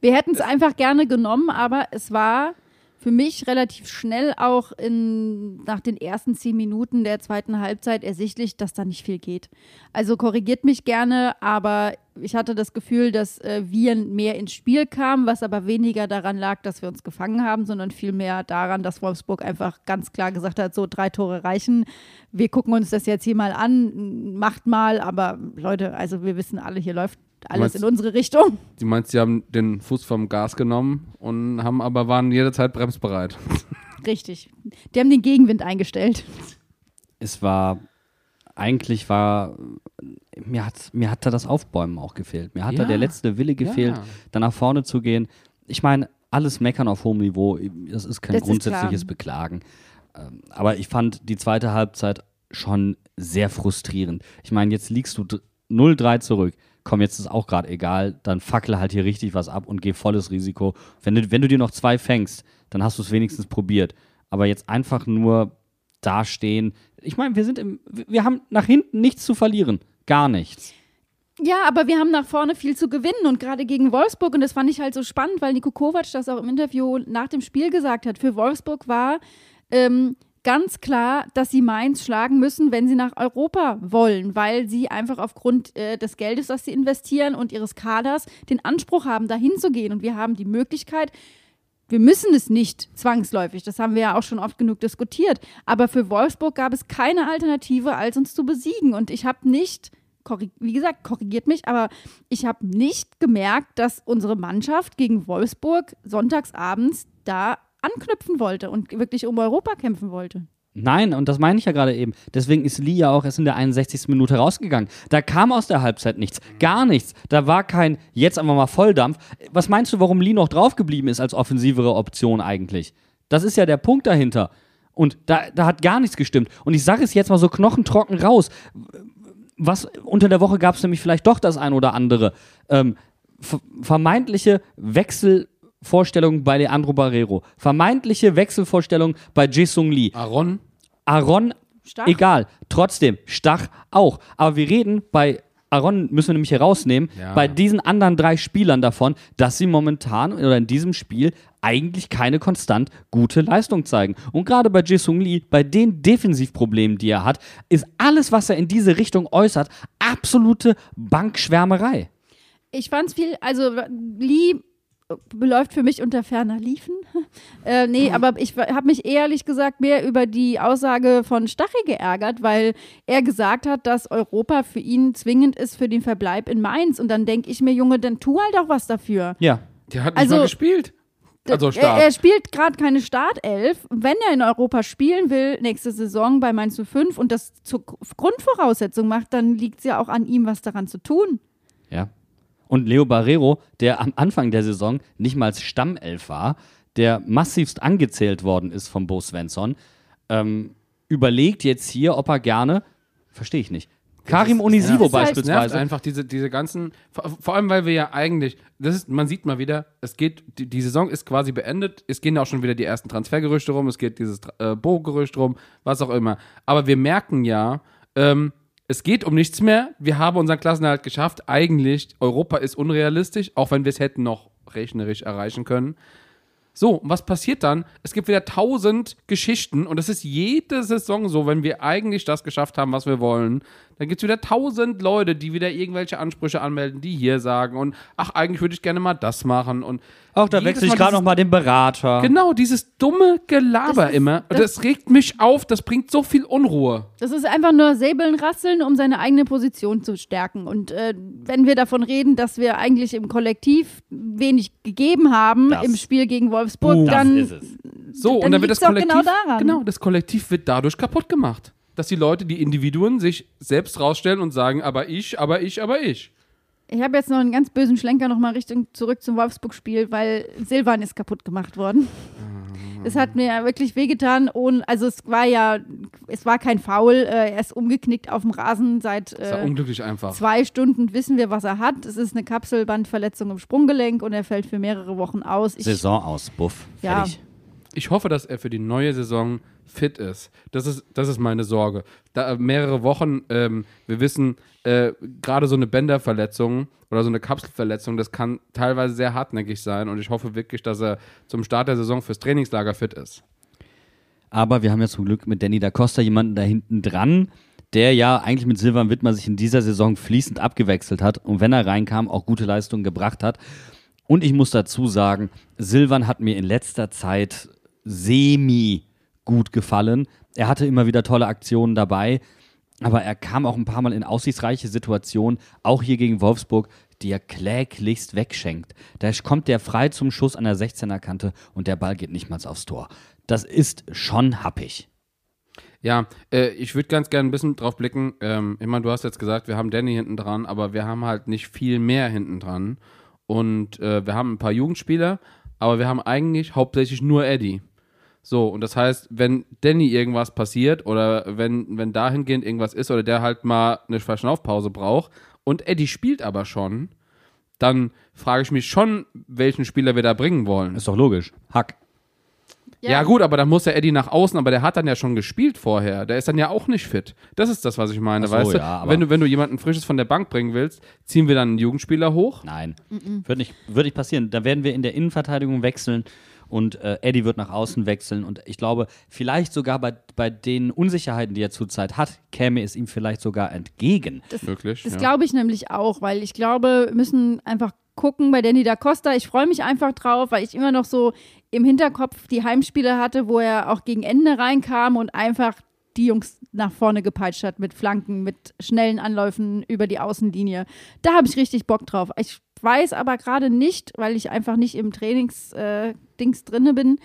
Wir hätten es einfach gerne genommen, aber es war für mich relativ schnell auch in, nach den ersten zehn Minuten der zweiten Halbzeit ersichtlich, dass da nicht viel geht. Also korrigiert mich gerne, aber ich hatte das Gefühl, dass äh, wir mehr ins Spiel kamen, was aber weniger daran lag, dass wir uns gefangen haben, sondern vielmehr daran, dass Wolfsburg einfach ganz klar gesagt hat, so drei Tore reichen. Wir gucken uns das jetzt hier mal an, macht mal, aber Leute, also wir wissen alle, hier läuft alles meinst- in unsere Richtung. Du meinst, sie haben den Fuß vom Gas genommen und haben aber waren jederzeit bremsbereit. Richtig. Die haben den Gegenwind eingestellt. Es war, eigentlich war, mir hat, mir hat da das Aufbäumen auch gefehlt. Mir hat da Ja. der letzte Wille gefehlt, Ja. da nach vorne zu gehen. Ich meine, alles meckern auf hohem Niveau, das ist kein Das ist grundsätzliches klar. Beklagen. Ähm, Aber ich fand die zweite Halbzeit schon sehr frustrierend. Ich meine, jetzt liegst du dr- 0-3 zurück. Komm, jetzt ist auch gerade egal, dann fackle halt hier richtig was ab und geh volles Risiko. Wenn du, wenn du dir noch zwei fängst, dann hast du es wenigstens probiert. Aber jetzt einfach nur dastehen. Ich meine, wir sind im, wir haben nach hinten nichts zu verlieren. Gar nichts. Ja, aber wir haben nach vorne viel zu gewinnen und gerade gegen Wolfsburg, und das fand ich halt so spannend, weil Niko Kovac das auch im Interview nach dem Spiel gesagt hat, für Wolfsburg war ähm, ganz klar, dass sie Mainz schlagen müssen, wenn sie nach Europa wollen, weil sie einfach aufgrund äh, des Geldes, das sie investieren und ihres Kaders den Anspruch haben, dahin zu gehen. Und wir haben die Möglichkeit, wir müssen es nicht zwangsläufig, das haben wir ja auch schon oft genug diskutiert. Aber für Wolfsburg gab es keine Alternative, als uns zu besiegen. Und ich habe nicht, wie gesagt, korrigiert mich, aber ich habe nicht gemerkt, dass unsere Mannschaft gegen Wolfsburg sonntagsabends da anknüpfen wollte und wirklich um Europa kämpfen wollte. Nein, und das meine ich ja gerade eben. Deswegen ist Lee ja auch erst in der 61. Minute rausgegangen. Da kam aus der Halbzeit nichts. Gar nichts. Da war kein jetzt einfach mal Volldampf. Was meinst du, warum Lee noch draufgeblieben ist als offensivere Option eigentlich? Das ist ja der Punkt dahinter. Und da, da hat gar nichts gestimmt. Und ich sage es jetzt mal so knochentrocken raus. Was unter der Woche gab es nämlich vielleicht doch das ein oder andere. Ähm, ver- vermeintliche Wechselvorstellungen bei Leandro Barrero. Vermeintliche Wechselvorstellungen bei Jae-Sung Lee. Aaron, Aaron, Stach? egal. Trotzdem, Stach auch. Aber wir reden bei Aaron, müssen wir nämlich herausnehmen, Ja. bei diesen anderen drei Spielern davon, dass sie momentan oder in diesem Spiel eigentlich keine konstant gute Leistung zeigen. Und gerade bei Jisung Lee, bei den Defensivproblemen, die er hat, ist alles, was er in diese Richtung äußert, absolute Bankschwärmerei. Ich fand's viel, also Lee beläuft für mich unter ferner Liefen. äh, nee, aber ich habe mich ehrlich gesagt mehr über die Aussage von Stachy geärgert, weil er gesagt hat, dass Europa für ihn zwingend ist für den Verbleib in Mainz. Und dann denke ich mir, Junge, dann tu halt auch was dafür. Ja. der hat nicht Also- mal gespielt. Also er, er spielt gerade keine Startelf. Wenn er in Europa spielen will, nächste Saison bei Mainz 05 und das zur Grundvoraussetzung macht, dann liegt es ja auch an ihm, was daran zu tun. Ja. Und Leo Barrero, der am Anfang der Saison nicht mal Stammelf war, der massivst angezählt worden ist von Bo Svensson, ähm, überlegt jetzt hier, ob er gerne, verstehe ich nicht, Karim Onisivo halt- nervt beispielsweise. einfach diese, diese ganzen, vor, vor allem weil wir ja eigentlich, das ist, man sieht mal wieder, es geht, die, die Saison ist quasi beendet, es gehen auch schon wieder die ersten Transfergerüchte rum, es geht dieses äh, Bo-Gerücht rum, was auch immer. Aber wir merken ja, ähm, es geht um nichts mehr, wir haben unseren Klassenerhalt geschafft, eigentlich, Europa ist unrealistisch, auch wenn wir es hätten noch rechnerisch erreichen können. So, und was passiert dann? Es gibt wieder tausend Geschichten und das ist jede Saison so, wenn wir eigentlich das geschafft haben, was wir wollen. Dann gibt es wieder tausend Leute, die wieder irgendwelche Ansprüche anmelden, die hier sagen und ach, eigentlich würde ich gerne mal das machen und Auch da wechsle ich gerade dieses- noch mal den Berater. Genau, dieses dumme Gelaber Das ist- immer. Das- das regt mich auf, das bringt so viel Unruhe. Das ist einfach nur Säbeln rasseln, um seine eigene Position zu stärken. Und äh, wenn wir davon reden, dass wir eigentlich im Kollektiv wenig gegeben haben Das- im Spiel gegen Wolfsburg, Uh, dann das ist es. So, Dann und dann wird das doch Kollektiv. genau daran. Genau, das Kollektiv wird dadurch kaputt gemacht. Dass die Leute, die Individuen sich selbst rausstellen und sagen, aber ich, aber ich, aber ich. Ich habe jetzt noch einen ganz bösen Schlenker nochmal Richtung zurück zum Wolfsburg-Spiel, weil Silvan ist kaputt gemacht worden. Es hat mir ja wirklich wehgetan. Und, also es war ja, es war kein Foul. Äh, er ist umgeknickt auf dem Rasen seit äh, unglücklich einfach. zwei Stunden. Wissen wir, was er hat. Es ist eine Kapselbandverletzung im Sprunggelenk und er fällt für mehrere Wochen aus. Ich, Saison aus, Buff. Ja. Fertig. Ich hoffe, dass er für die neue Saison fit ist. Das ist, das ist meine Sorge. Da, äh, mehrere Wochen, ähm, wir wissen, äh, gerade so eine Bänderverletzung oder so eine Kapselverletzung, das kann teilweise sehr hartnäckig sein und ich hoffe wirklich, dass er zum Start der Saison fürs Trainingslager fit ist. Aber wir haben ja zum Glück mit Danny da Costa jemanden da hinten dran, der ja eigentlich mit Silvan Wittmer sich in dieser Saison fließend abgewechselt hat und wenn er reinkam, auch gute Leistungen gebracht hat. Und ich muss dazu sagen, Silvan hat mir in letzter Zeit semi gut gefallen. Er hatte immer wieder tolle Aktionen dabei, aber er kam auch ein paar Mal in aussichtsreiche Situationen, auch hier gegen Wolfsburg, die er kläglichst wegschenkt. Da kommt der frei zum Schuss an der 16er Kante und der Ball geht nicht mal aufs Tor. Das ist schon happig. Ja, äh, ich würde ganz gerne ein bisschen drauf blicken. Ähm, ich meine, du hast jetzt gesagt, wir haben Danny hinten dran, aber wir haben halt nicht viel mehr hinten dran. Und äh, wir haben ein paar Jugendspieler, aber wir haben eigentlich hauptsächlich nur Eddie. So, und das heißt, wenn Danny irgendwas passiert oder wenn, wenn dahingehend irgendwas ist oder der halt mal eine Verschnaufpause braucht und Eddie spielt aber schon, dann frage ich mich schon, welchen Spieler wir da bringen wollen. Ist doch logisch. Hack. Ja. gut, aber dann muss der Eddie nach außen, aber der hat dann ja schon gespielt vorher. Der ist dann ja auch nicht fit. Das ist das, was ich meine, so, weißt du? ja, aber- wenn du? Wenn du jemanden Frisches von der Bank bringen willst, ziehen wir dann einen Jugendspieler hoch. Nein, wird nicht, wird nicht passieren. Da werden wir in der Innenverteidigung wechseln und äh, Eddie wird nach außen wechseln. Und ich glaube, vielleicht sogar bei, bei den Unsicherheiten, die er zurzeit hat, käme es ihm vielleicht sogar entgegen. Möglich. Das ja. glaube ich nämlich auch, weil ich glaube, wir müssen einfach gucken bei Danny da Costa. Ich freue mich einfach drauf, weil ich immer noch so im Hinterkopf die Heimspiele hatte, wo er auch gegen Ende reinkam und einfach die Jungs nach vorne gepeitscht hat mit Flanken, mit schnellen Anläufen über die Außenlinie. Da habe ich richtig Bock drauf. Ich weiß aber gerade nicht, weil ich einfach nicht im Trainings-Dings äh, Dings drinne bin,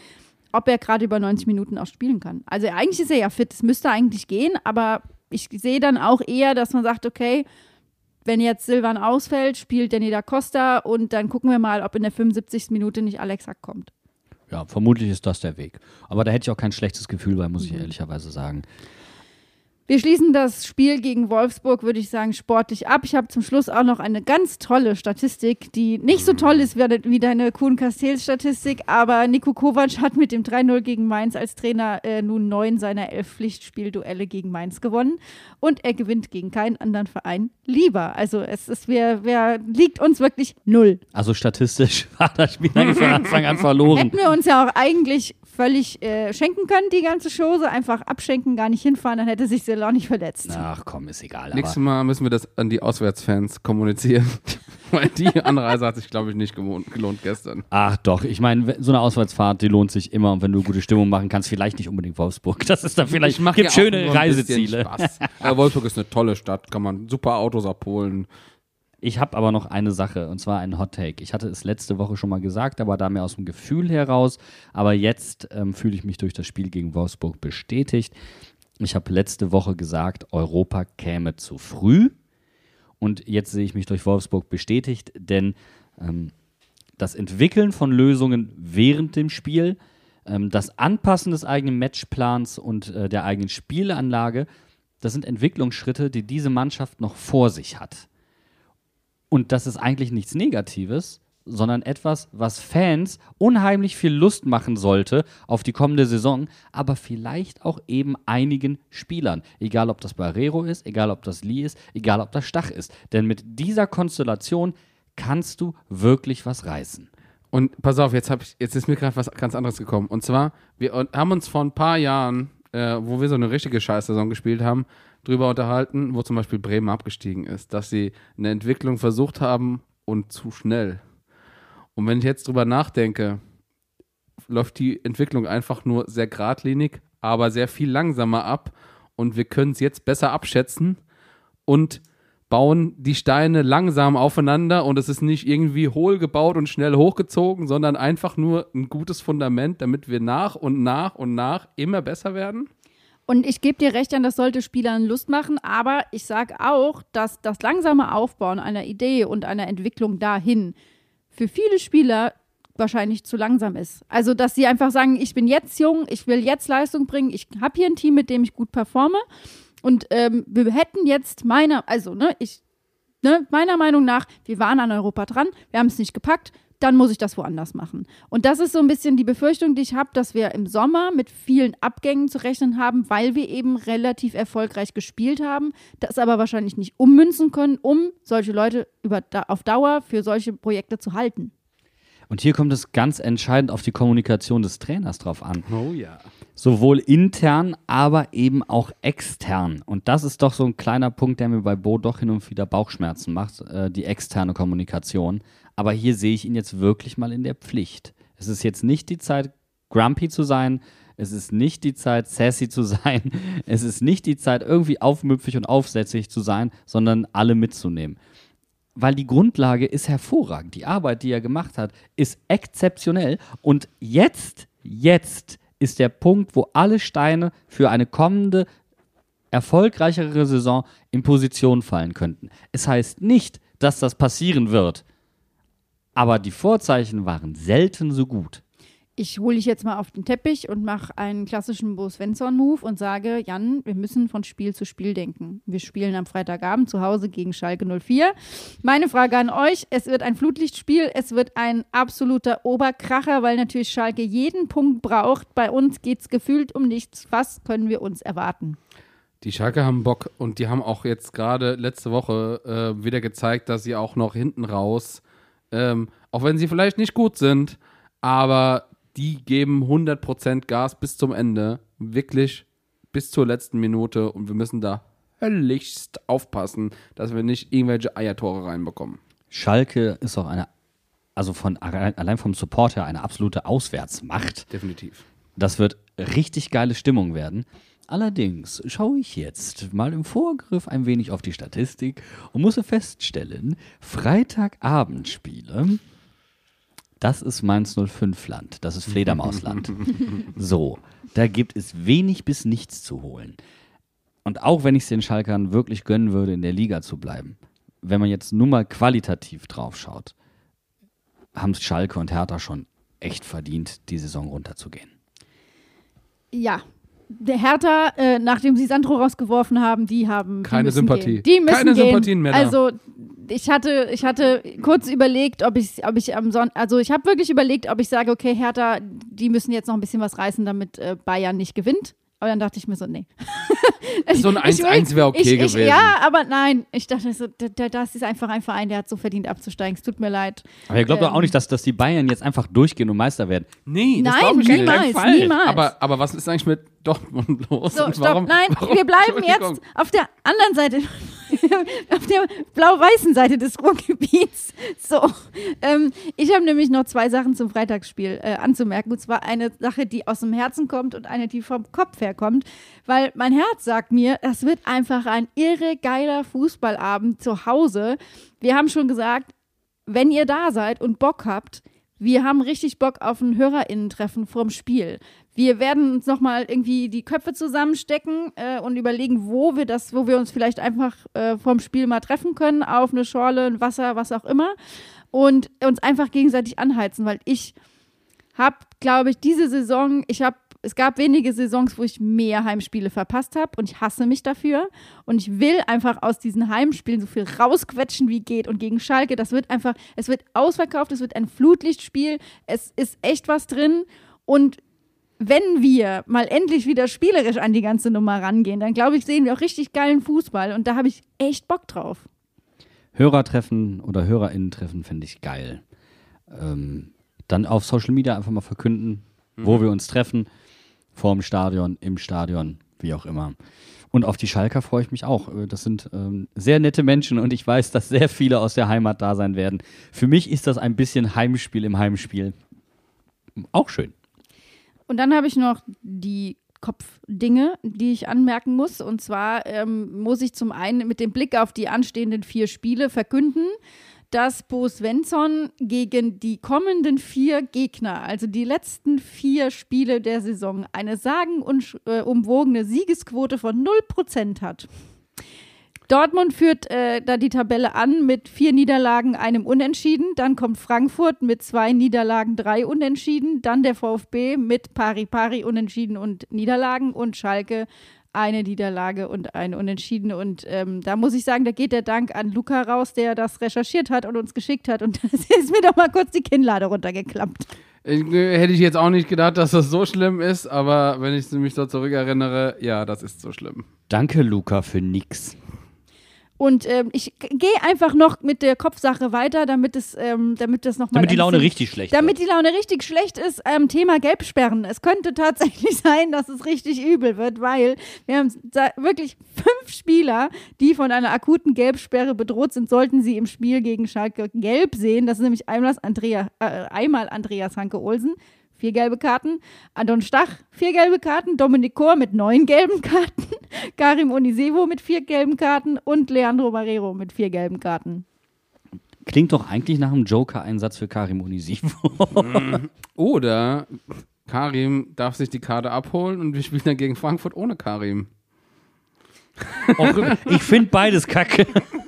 ob er gerade über 90 Minuten auch spielen kann. Also eigentlich ist er ja fit, es müsste eigentlich gehen, aber ich sehe dann auch eher, dass man sagt, okay, wenn jetzt Silvan ausfällt, spielt Danny da Costa und dann gucken wir mal, ob in der 75. Minute nicht Alex Hack kommt. Ja, vermutlich ist das der Weg. Aber da hätte ich auch kein schlechtes Gefühl bei, muss ich ehrlicherweise sagen. Wir schließen das Spiel gegen Wolfsburg, würde ich sagen, sportlich ab. Ich habe zum Schluss auch noch eine ganz tolle Statistik, die nicht so toll ist wie de- wie deine Kuhn Castells Statistik, aber Nico Kovac hat mit dem 3-0 gegen Mainz als Trainer äh, nun neun seiner elf Pflichtspielduelle gegen Mainz gewonnen und er gewinnt gegen keinen anderen Verein lieber. Also es ist, wer, wer liegt uns wirklich null. Also statistisch war das Spiel eigentlich von Anfang an verloren. Hätten wir uns ja auch eigentlich völlig äh, schenken können, die ganze Chose, einfach abschenken, gar nicht hinfahren, dann hätte sich auch nicht verletzt. Ach komm, ist egal. Nächstes Mal müssen wir das an die Auswärtsfans kommunizieren. Weil die Anreise hat sich, glaube ich, nicht gelohnt, gestern. ach doch, ich meine, so eine Auswärtsfahrt, die lohnt sich immer. Und wenn du gute Stimmung machen kannst, vielleicht nicht unbedingt Wolfsburg. Das ist dann vielleicht, gibt ja schöne Reiseziele. Spaß. Wolfsburg ist eine tolle Stadt, kann man super Autos abholen. Ich habe aber noch eine Sache, und zwar einen Hot Take. Ich hatte es letzte Woche schon mal gesagt, aber da mehr aus dem Gefühl heraus. Aber jetzt ähm, fühle ich mich durch das Spiel gegen Wolfsburg bestätigt. Ich habe letzte Woche gesagt, Europa käme zu früh. Und jetzt sehe ich mich durch Wolfsburg bestätigt, denn ähm, das Entwickeln von Lösungen während dem Spiel, ähm, das Anpassen des eigenen Matchplans und äh, der eigenen Spielanlage, das sind Entwicklungsschritte, die diese Mannschaft noch vor sich hat. Und das ist eigentlich nichts Negatives, sondern etwas, was Fans unheimlich viel Lust machen sollte auf die kommende Saison, aber vielleicht auch eben einigen Spielern. Egal, ob das Barrero ist, egal, ob das Lee ist, egal, ob das Stach ist. Denn mit dieser Konstellation kannst du wirklich was reißen. Und pass auf, jetzt, ich, jetzt ist mir gerade was ganz anderes gekommen. Und zwar, wir haben uns vor ein paar Jahren, äh, wo wir so eine richtige Scheißsaison gespielt haben, drüber unterhalten, wo zum Beispiel Bremen abgestiegen ist, dass sie eine Entwicklung versucht haben und zu schnell. Und wenn ich jetzt drüber nachdenke, läuft die Entwicklung einfach nur sehr geradlinig, aber sehr viel langsamer ab und wir können es jetzt besser abschätzen und bauen die Steine langsam aufeinander und es ist nicht irgendwie hohl gebaut und schnell hochgezogen, sondern einfach nur ein gutes Fundament, damit wir nach und nach und nach immer besser werden. Und ich gebe dir recht, Jan, das sollte Spielern Lust machen, aber ich sage auch, dass das langsame Aufbauen einer Idee und einer Entwicklung dahin für viele Spieler wahrscheinlich zu langsam ist. Also, dass sie einfach sagen, ich bin jetzt jung, ich will jetzt Leistung bringen, ich habe hier ein Team, mit dem ich gut performe und ähm, wir hätten jetzt meiner, also, ne, ich, ne, meiner Meinung nach, wir waren an Europa dran, wir haben es nicht gepackt, dann muss ich das woanders machen. Und das ist so ein bisschen die Befürchtung, die ich habe, dass wir im Sommer mit vielen Abgängen zu rechnen haben, weil wir eben relativ erfolgreich gespielt haben, das aber wahrscheinlich nicht ummünzen können, um solche Leute über, auf Dauer für solche Projekte zu halten. Und hier kommt es ganz entscheidend auf die Kommunikation des Trainers drauf an. Oh ja. Sowohl intern, aber eben auch extern. Und das ist doch so ein kleiner Punkt, der mir bei Bo doch hin und wieder Bauchschmerzen macht, äh, die externe Kommunikation. Aber hier sehe ich ihn jetzt wirklich mal in der Pflicht. Es ist jetzt nicht die Zeit, grumpy zu sein. Es ist nicht die Zeit, sassy zu sein. Es ist nicht die Zeit, irgendwie aufmüpfig und aufsätzig zu sein, sondern alle mitzunehmen weil die Grundlage ist hervorragend. Die Arbeit, die er gemacht hat, ist exzeptionell. Und jetzt, jetzt ist der Punkt, wo alle Steine für eine kommende, erfolgreichere Saison in Position fallen könnten. Es heißt nicht, dass das passieren wird. Aber die Vorzeichen waren selten so gut ich hole dich jetzt mal auf den Teppich und mache einen klassischen Bo Svensson-Move und sage, Jan, wir müssen von Spiel zu Spiel denken. Wir spielen am Freitagabend zu Hause gegen Schalke 04. Meine Frage an euch, es wird ein Flutlichtspiel, es wird ein absoluter Oberkracher, weil natürlich Schalke jeden Punkt braucht. Bei uns geht es gefühlt um nichts. Was können wir uns erwarten? Die Schalke haben Bock und die haben auch jetzt gerade letzte Woche äh, wieder gezeigt, dass sie auch noch hinten raus, ähm, auch wenn sie vielleicht nicht gut sind, aber die geben 100% Gas bis zum Ende. Wirklich bis zur letzten Minute. Und wir müssen da höllischst aufpassen, dass wir nicht irgendwelche Eiertore reinbekommen. Schalke ist auch eine, also von allein vom Support her eine absolute Auswärtsmacht. Definitiv. Das wird richtig geile Stimmung werden. Allerdings schaue ich jetzt mal im Vorgriff ein wenig auf die Statistik und muss feststellen, Freitagabendspiele das ist Mainz 05 Land. Das ist Fledermausland. so, da gibt es wenig bis nichts zu holen. Und auch wenn ich es den Schalkern wirklich gönnen würde, in der Liga zu bleiben, wenn man jetzt nur mal qualitativ drauf schaut, haben es Schalke und Hertha schon echt verdient, die Saison runterzugehen. Ja, der Hertha, äh, nachdem sie Sandro rausgeworfen haben, die haben keine die Sympathie. Gehen. Die müssen keine gehen. Sympathien mehr. Da. Also ich hatte, ich hatte kurz überlegt, ob ich, ob ich am Sonntag, also ich habe wirklich überlegt, ob ich sage, okay, Hertha, die müssen jetzt noch ein bisschen was reißen, damit äh, Bayern nicht gewinnt. Aber dann dachte ich mir so, nee. so ein 1-1 wäre okay ich, ich, gewesen. Ja, aber nein. Ich dachte so, das ist einfach ein Verein, der hat so verdient abzusteigen. Es tut mir leid. Aber ihr glaubt ähm, doch auch nicht, dass, dass die Bayern jetzt einfach durchgehen und Meister werden. Nee, das Nein, ich niemals, nicht. niemals. Aber, aber was ist eigentlich mit Dortmund los? So, und stopp, warum, nein, warum, wir bleiben jetzt auf der anderen Seite auf der blau-weißen Seite des Ruhrgebiets. So, ähm, ich habe nämlich noch zwei Sachen zum Freitagsspiel äh, anzumerken. Und zwar eine Sache, die aus dem Herzen kommt und eine, die vom Kopf herkommt. Weil mein Herz sagt mir, das wird einfach ein irre geiler Fußballabend zu Hause. Wir haben schon gesagt, wenn ihr da seid und Bock habt, wir haben richtig Bock auf ein HörerInnen-Treffen vorm Spiel. Wir werden uns nochmal irgendwie die Köpfe zusammenstecken äh, und überlegen, wo wir das, wo wir uns vielleicht einfach äh, vorm Spiel mal treffen können, auf eine Schorle, ein Wasser, was auch immer. Und uns einfach gegenseitig anheizen, weil ich habe, glaube ich, diese Saison, ich habe es gab wenige Saisons, wo ich mehr Heimspiele verpasst habe und ich hasse mich dafür. Und ich will einfach aus diesen Heimspielen so viel rausquetschen, wie geht. Und gegen Schalke, das wird einfach, es wird ausverkauft, es wird ein Flutlichtspiel, es ist echt was drin. Und wenn wir mal endlich wieder spielerisch an die ganze Nummer rangehen, dann glaube ich, sehen wir auch richtig geilen Fußball. Und da habe ich echt Bock drauf. Hörertreffen oder HörerInnen-Treffen finde ich geil. Ähm, dann auf Social Media einfach mal verkünden, mhm. wo wir uns treffen vorm Stadion, im Stadion, wie auch immer. Und auf die Schalker freue ich mich auch. Äh, das sind ähm, sehr nette Menschen und ich weiß, dass sehr viele aus der Heimat da sein werden. Für mich ist das ein bisschen Heimspiel im Heimspiel. Auch schön. Und dann habe ich noch die Kopfdinge, die ich anmerken muss. Und zwar ähm, muss ich zum einen mit dem Blick auf die anstehenden vier Spiele verkünden, dass Bo Svensson gegen die kommenden vier Gegner, also die letzten vier Spiele der Saison, eine sagenumwogene Siegesquote von 0% hat. Dortmund führt äh, da die Tabelle an mit vier Niederlagen, einem Unentschieden. Dann kommt Frankfurt mit zwei Niederlagen, drei Unentschieden. Dann der VfB mit Pari Pari Unentschieden und Niederlagen und Schalke eine Niederlage und ein Unentschieden. Und ähm, da muss ich sagen, da geht der Dank an Luca raus, der das recherchiert hat und uns geschickt hat. Und da ist mir doch mal kurz die Kinnlade runtergeklappt. Ich, äh, hätte ich jetzt auch nicht gedacht, dass das so schlimm ist, aber wenn ich mich so zurückerinnere, ja, das ist so schlimm. Danke, Luca, für nix. Und ähm, ich gehe einfach noch mit der Kopfsache weiter, damit es, ähm, damit das nochmal. Damit die Laune richtig schlecht Damit wird. die Laune richtig schlecht ist. Ähm, Thema Gelbsperren. Es könnte tatsächlich sein, dass es richtig übel wird, weil wir haben wirklich fünf Spieler, die von einer akuten Gelbsperre bedroht sind, sollten sie im Spiel gegen Schalke gelb sehen. Das ist nämlich einmal Andrea, äh, einmal Andreas Hanke Olsen. Vier gelbe Karten. Anton Stach, vier gelbe Karten. Dominik Kor mit neun gelben Karten. Karim Onisevo mit vier gelben Karten. Und Leandro Barrero mit vier gelben Karten. Klingt doch eigentlich nach einem Joker-Einsatz für Karim Unisivo. Oder Karim darf sich die Karte abholen und wir spielen dann gegen Frankfurt ohne Karim. ich finde beides kacke.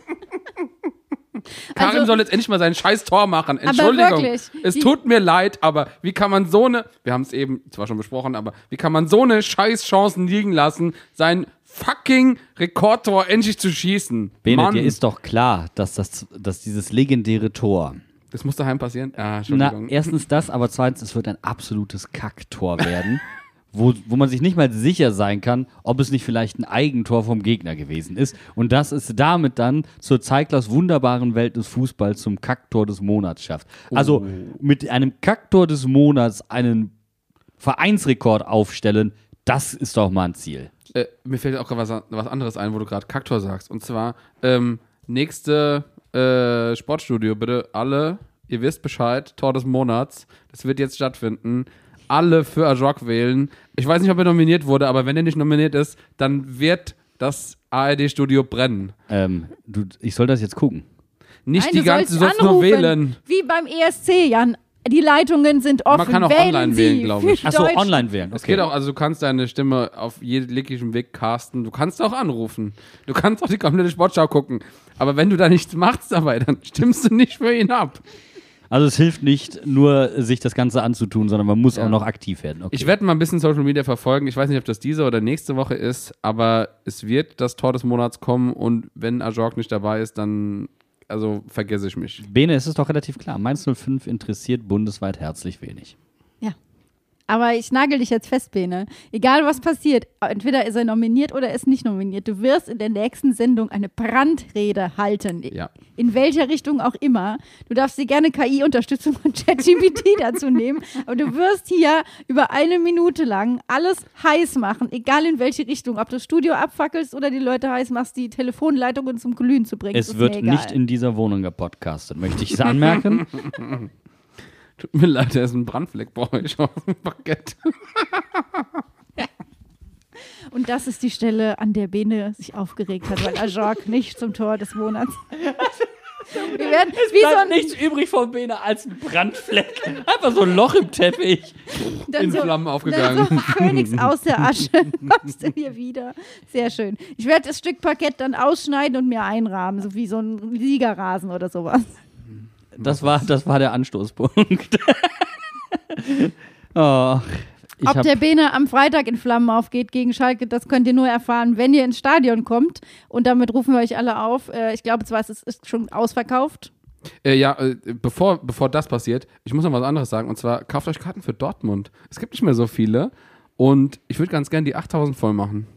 Karim Also- soll jetzt endlich mal sein scheiß Tor machen. Entschuldigung. wirklich, es tut mir leid, aber wie kann man so eine, wir haben es eben zwar schon besprochen, aber wie kann man so eine scheiß Chancen liegen lassen, sein fucking Rekordtor endlich zu schießen? Bene, Mann, dir ist doch klar, dass, das, dass dieses legendäre Tor. das muss daheim passieren? Ja, Na, erstens das, aber zweitens, es wird ein absolutes Kacktor werden, wo, wo man sich nicht mal sicher sein kann, ob es nicht vielleicht ein Eigentor vom Gegner gewesen ist. Und das ist damit dann zur Zeiglers wunderbaren Welt des Fußballs zum Kacktor des Monats schafft. Also mit einem Kacktor des Monats einen Vereinsrekord aufstellen, das ist doch mal ein Ziel. Äh, mir fällt auch gerade was, was anderes ein, wo du gerade Kaktor sagst. Und zwar, ähm, nächste äh, Sportstudio, bitte alle, ihr wisst Bescheid, Tor des Monats, das wird jetzt stattfinden. Alle für Ajok wählen. Ich weiß nicht, ob er nominiert wurde, aber wenn er nicht nominiert ist, dann wird das ARD-Studio brennen. Ähm, du, ich soll das jetzt gucken. Nicht Nein, die du ganze, du sollst sollst nur wählen. Wie beim ESC, Jan. Die Leitungen sind offen. kann auch Wählen online Sie wählen, glaub ich. Achso, online wählen. Es Okay. geht auch, also du kannst deine Stimme auf jeglichem Weg casten. Du kannst auch anrufen. Du kannst auch die komplette Sportschau gucken. Aber wenn du da nichts machst dabei, dann stimmst du nicht für ihn ab. Also es hilft nicht nur, sich das Ganze anzutun, sondern man muss Ja. auch noch aktiv werden. Okay. Ich werde mal ein bisschen Social Media verfolgen. Ich weiß nicht, ob das diese oder nächste Woche ist, aber es wird das Tor des Monats kommen und wenn Ajork nicht dabei ist, dann also vergesse ich mich. Bene, es ist doch relativ klar. Mainz 05 interessiert bundesweit herzlich wenig. Aber ich nagel dich jetzt fest, Bene. Egal was passiert, entweder ist er nominiert oder ist nicht nominiert. Du wirst in der nächsten Sendung eine Brandrede halten. Ja. In welcher Richtung auch immer. Du darfst dir gerne KI-Unterstützung von ChatGPT dazu nehmen. Aber du wirst hier über eine Minute lang alles heiß machen, egal in welche Richtung. Ob du das Studio abfackelst oder die Leute heiß machst, die Telefonleitungen zum Glühen zu bringen. Es wird nicht in dieser Wohnung gepodcastet, möchte ich es anmerken. Tut mir leid, da ist ein Brandfleck bei euch auf dem Parkett. Und das ist die Stelle, an der Bene sich aufgeregt hat, weil Ajork nicht zum Tor des Monats. Wir werden wie so ein, nichts übrig von Bene als ein Brandfleck. Einfach so ein Loch im Teppich. dann in so, Flammen dann aufgegangen. so Phönix aus der Asche kommst du hier wieder. Sehr schön. Ich werde das Stück Parkett dann ausschneiden und mir einrahmen, so wie so ein Liegerasen oder sowas. Das war, das war der Anstoßpunkt. oh, ich Ob der Bene am Freitag in Flammen aufgeht gegen Schalke, das könnt ihr nur erfahren, wenn ihr ins Stadion kommt. Und damit rufen wir euch alle auf. Äh, Ich glaube zwar, es ist- ist schon ausverkauft. Äh, ja, äh, bevor, bevor das passiert, ich muss noch was anderes sagen. Und zwar, kauft euch Karten für Dortmund. Es gibt nicht mehr so viele. Und ich würde ganz gerne die 8000 voll machen.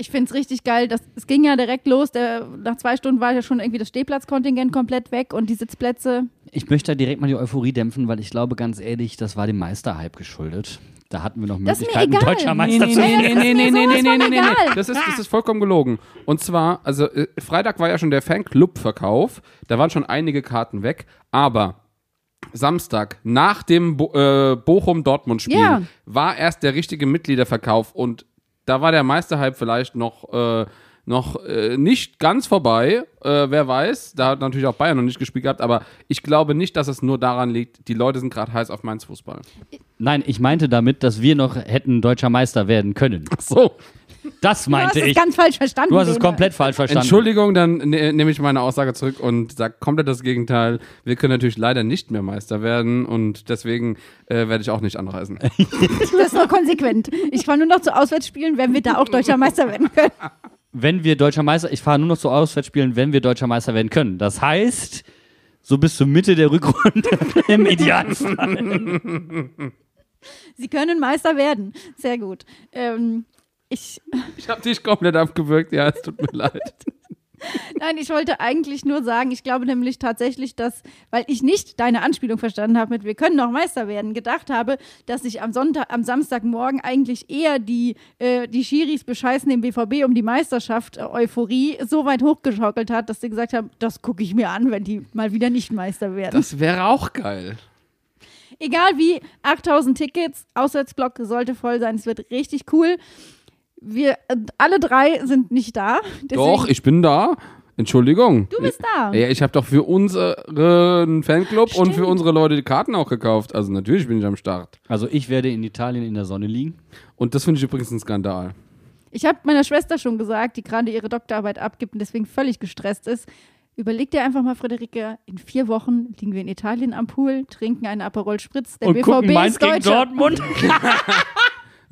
Ich finde es richtig geil. Das, es ging ja direkt los. Der, nach zwei Stunden war ja schon irgendwie das Stehplatzkontingent komplett weg und die Sitzplätze. ich möchte da direkt mal die Euphorie dämpfen, weil ich glaube, ganz ehrlich, das war dem Meisterhype geschuldet. Da hatten wir noch Das ist mir Möglichkeiten, egal. deutscher Meister nee, zu nee, werden. nee, nee, nee, nee, nee, nee, nee. Das ist, das ist vollkommen gelogen. Und zwar, also äh, Freitag war ja schon der Fanclub-Verkauf. Da waren schon einige Karten weg. Aber Samstag nach dem Bo äh, Bochum-Dortmund-Spiel Ja. war erst der richtige Mitgliederverkauf und da war der Meisterhype vielleicht noch äh, noch äh, nicht ganz vorbei. Äh, wer weiß, da hat natürlich auch Bayern noch nicht gespielt gehabt, aber ich glaube nicht, dass es nur daran liegt, die Leute sind gerade heiß auf Mainz Fußball. Nein, ich meinte damit, dass wir noch hätten deutscher Meister werden können. So, Das Du hast meinte es ich. ganz falsch verstanden. Du hast es komplett falsch verstanden. Entschuldigung, dann ne, nehme ich meine Aussage zurück und sage komplett das Gegenteil. Wir können natürlich leider nicht mehr Meister werden und deswegen äh, werde ich auch nicht anreisen. Das ist doch konsequent. Ich fahre nur noch zu Auswärtsspielen, wenn wir da auch deutscher Meister werden können. Wenn wir deutscher Meister, ich fahre nur noch zu Auswärtsspielen, wenn wir deutscher Meister werden können. Das heißt, so bis zur Mitte der Rückrunde im Idealfall. Sie können Meister werden. Sehr gut. Ähm, ich, Ich habe dich komplett abgewürgt, ja, es tut mir leid. nein, ich wollte eigentlich nur sagen, ich glaube nämlich tatsächlich, dass, weil ich nicht deine Anspielung verstanden habe mit wir können noch Meister werden, gedacht habe, dass sich am Sonntag, am Samstagmorgen eigentlich eher die, äh, die Schiris bescheißen den BVB um die Meisterschaft äh, Euphorie so weit hochgeschaukelt hat, dass sie gesagt haben, das gucke ich mir an, wenn die mal wieder nicht Meister werden. Das wäre auch geil. Egal wie, 8000 Tickets, Auswärtsblock sollte voll sein, es wird richtig cool. Wir äh, alle drei sind nicht da. Doch, ich bin da. Entschuldigung. Du bist da. Ja, ich habe doch für unseren Fanclub und für Stimmt. unsere Leute die Karten auch gekauft. Also natürlich bin ich am Start. Also ich werde in Italien in der Sonne liegen. Und das finde ich übrigens ein Skandal. Ich habe meiner Schwester schon gesagt, die gerade ihre Doktorarbeit abgibt und deswegen völlig gestresst ist. Überleg dir einfach mal, Friederike, in vier Wochen liegen wir in Italien am Pool, trinken einen Aperol Spritz. Der Und BVB gucken Mainz ist gegen Deutscher. Dortmund.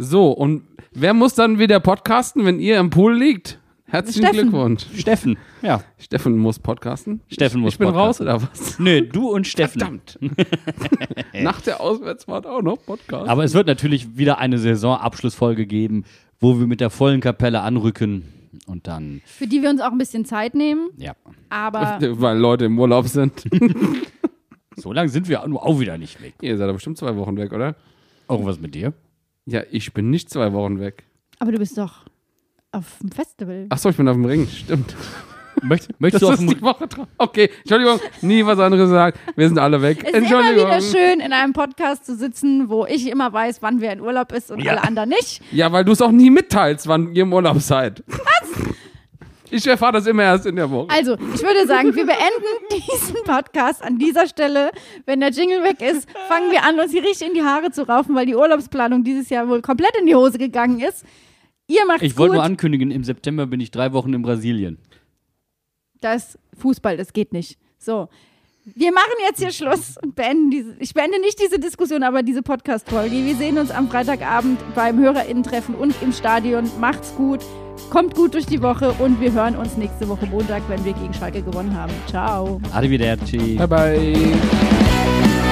So, und wer muss dann wieder podcasten, wenn ihr im Pool liegt? Herzlichen Steffen. Glückwunsch. Steffen. Ja. Steffen muss podcasten. Steffen muss Ich bin podcasten. raus oder was? Nö, du und Steffen. Verdammt. Nach der Auswärtsfahrt auch noch Podcast. Aber es wird natürlich wieder eine Saisonabschlussfolge geben, wo wir mit der vollen Kapelle anrücken und dann, Für die wir uns auch ein bisschen Zeit nehmen, ja. aber Weil Leute im Urlaub sind. So lange sind wir nur auch wieder nicht weg. ihr seid doch bestimmt zwei Wochen weg, oder? Irgendwas mit dir? Ja, ich bin nicht zwei Wochen weg. aber du bist doch auf dem Festival. Achso, ich bin auf dem Ring. Stimmt. Möcht, Das möchtest du auf ist dem die Woche drauf. Okay, Entschuldigung, nie was anderes sagen. Wir sind alle weg. Es ist immer wieder schön, in einem Podcast zu sitzen, wo ich immer weiß, wann wer in Urlaub ist und Ja. alle anderen nicht. Ja, weil du es auch nie mitteilst, wann ihr im Urlaub seid. Was? Ich erfahre das immer erst in der Woche. Also, ich würde sagen, wir beenden diesen Podcast an dieser Stelle. Wenn der Jingle weg ist, fangen wir an, uns hier richtig in die Haare zu raufen, weil die Urlaubsplanung dieses Jahr wohl komplett in die Hose gegangen ist. Ihr macht's Ich wollte gut. nur ankündigen, im September bin ich drei Wochen in Brasilien. das ist Fußball, das geht nicht. So. Wir machen jetzt hier Schluss und beenden diese. Ich beende nicht diese Diskussion, aber diese Podcast-Folge. Wir sehen uns am Freitagabend beim HörerInnen-Treffen und im Stadion. Macht's gut, kommt gut durch die Woche und wir hören uns nächste Woche Montag, wenn wir gegen Schalke gewonnen haben. Ciao. Arrivederci. Bye, bye.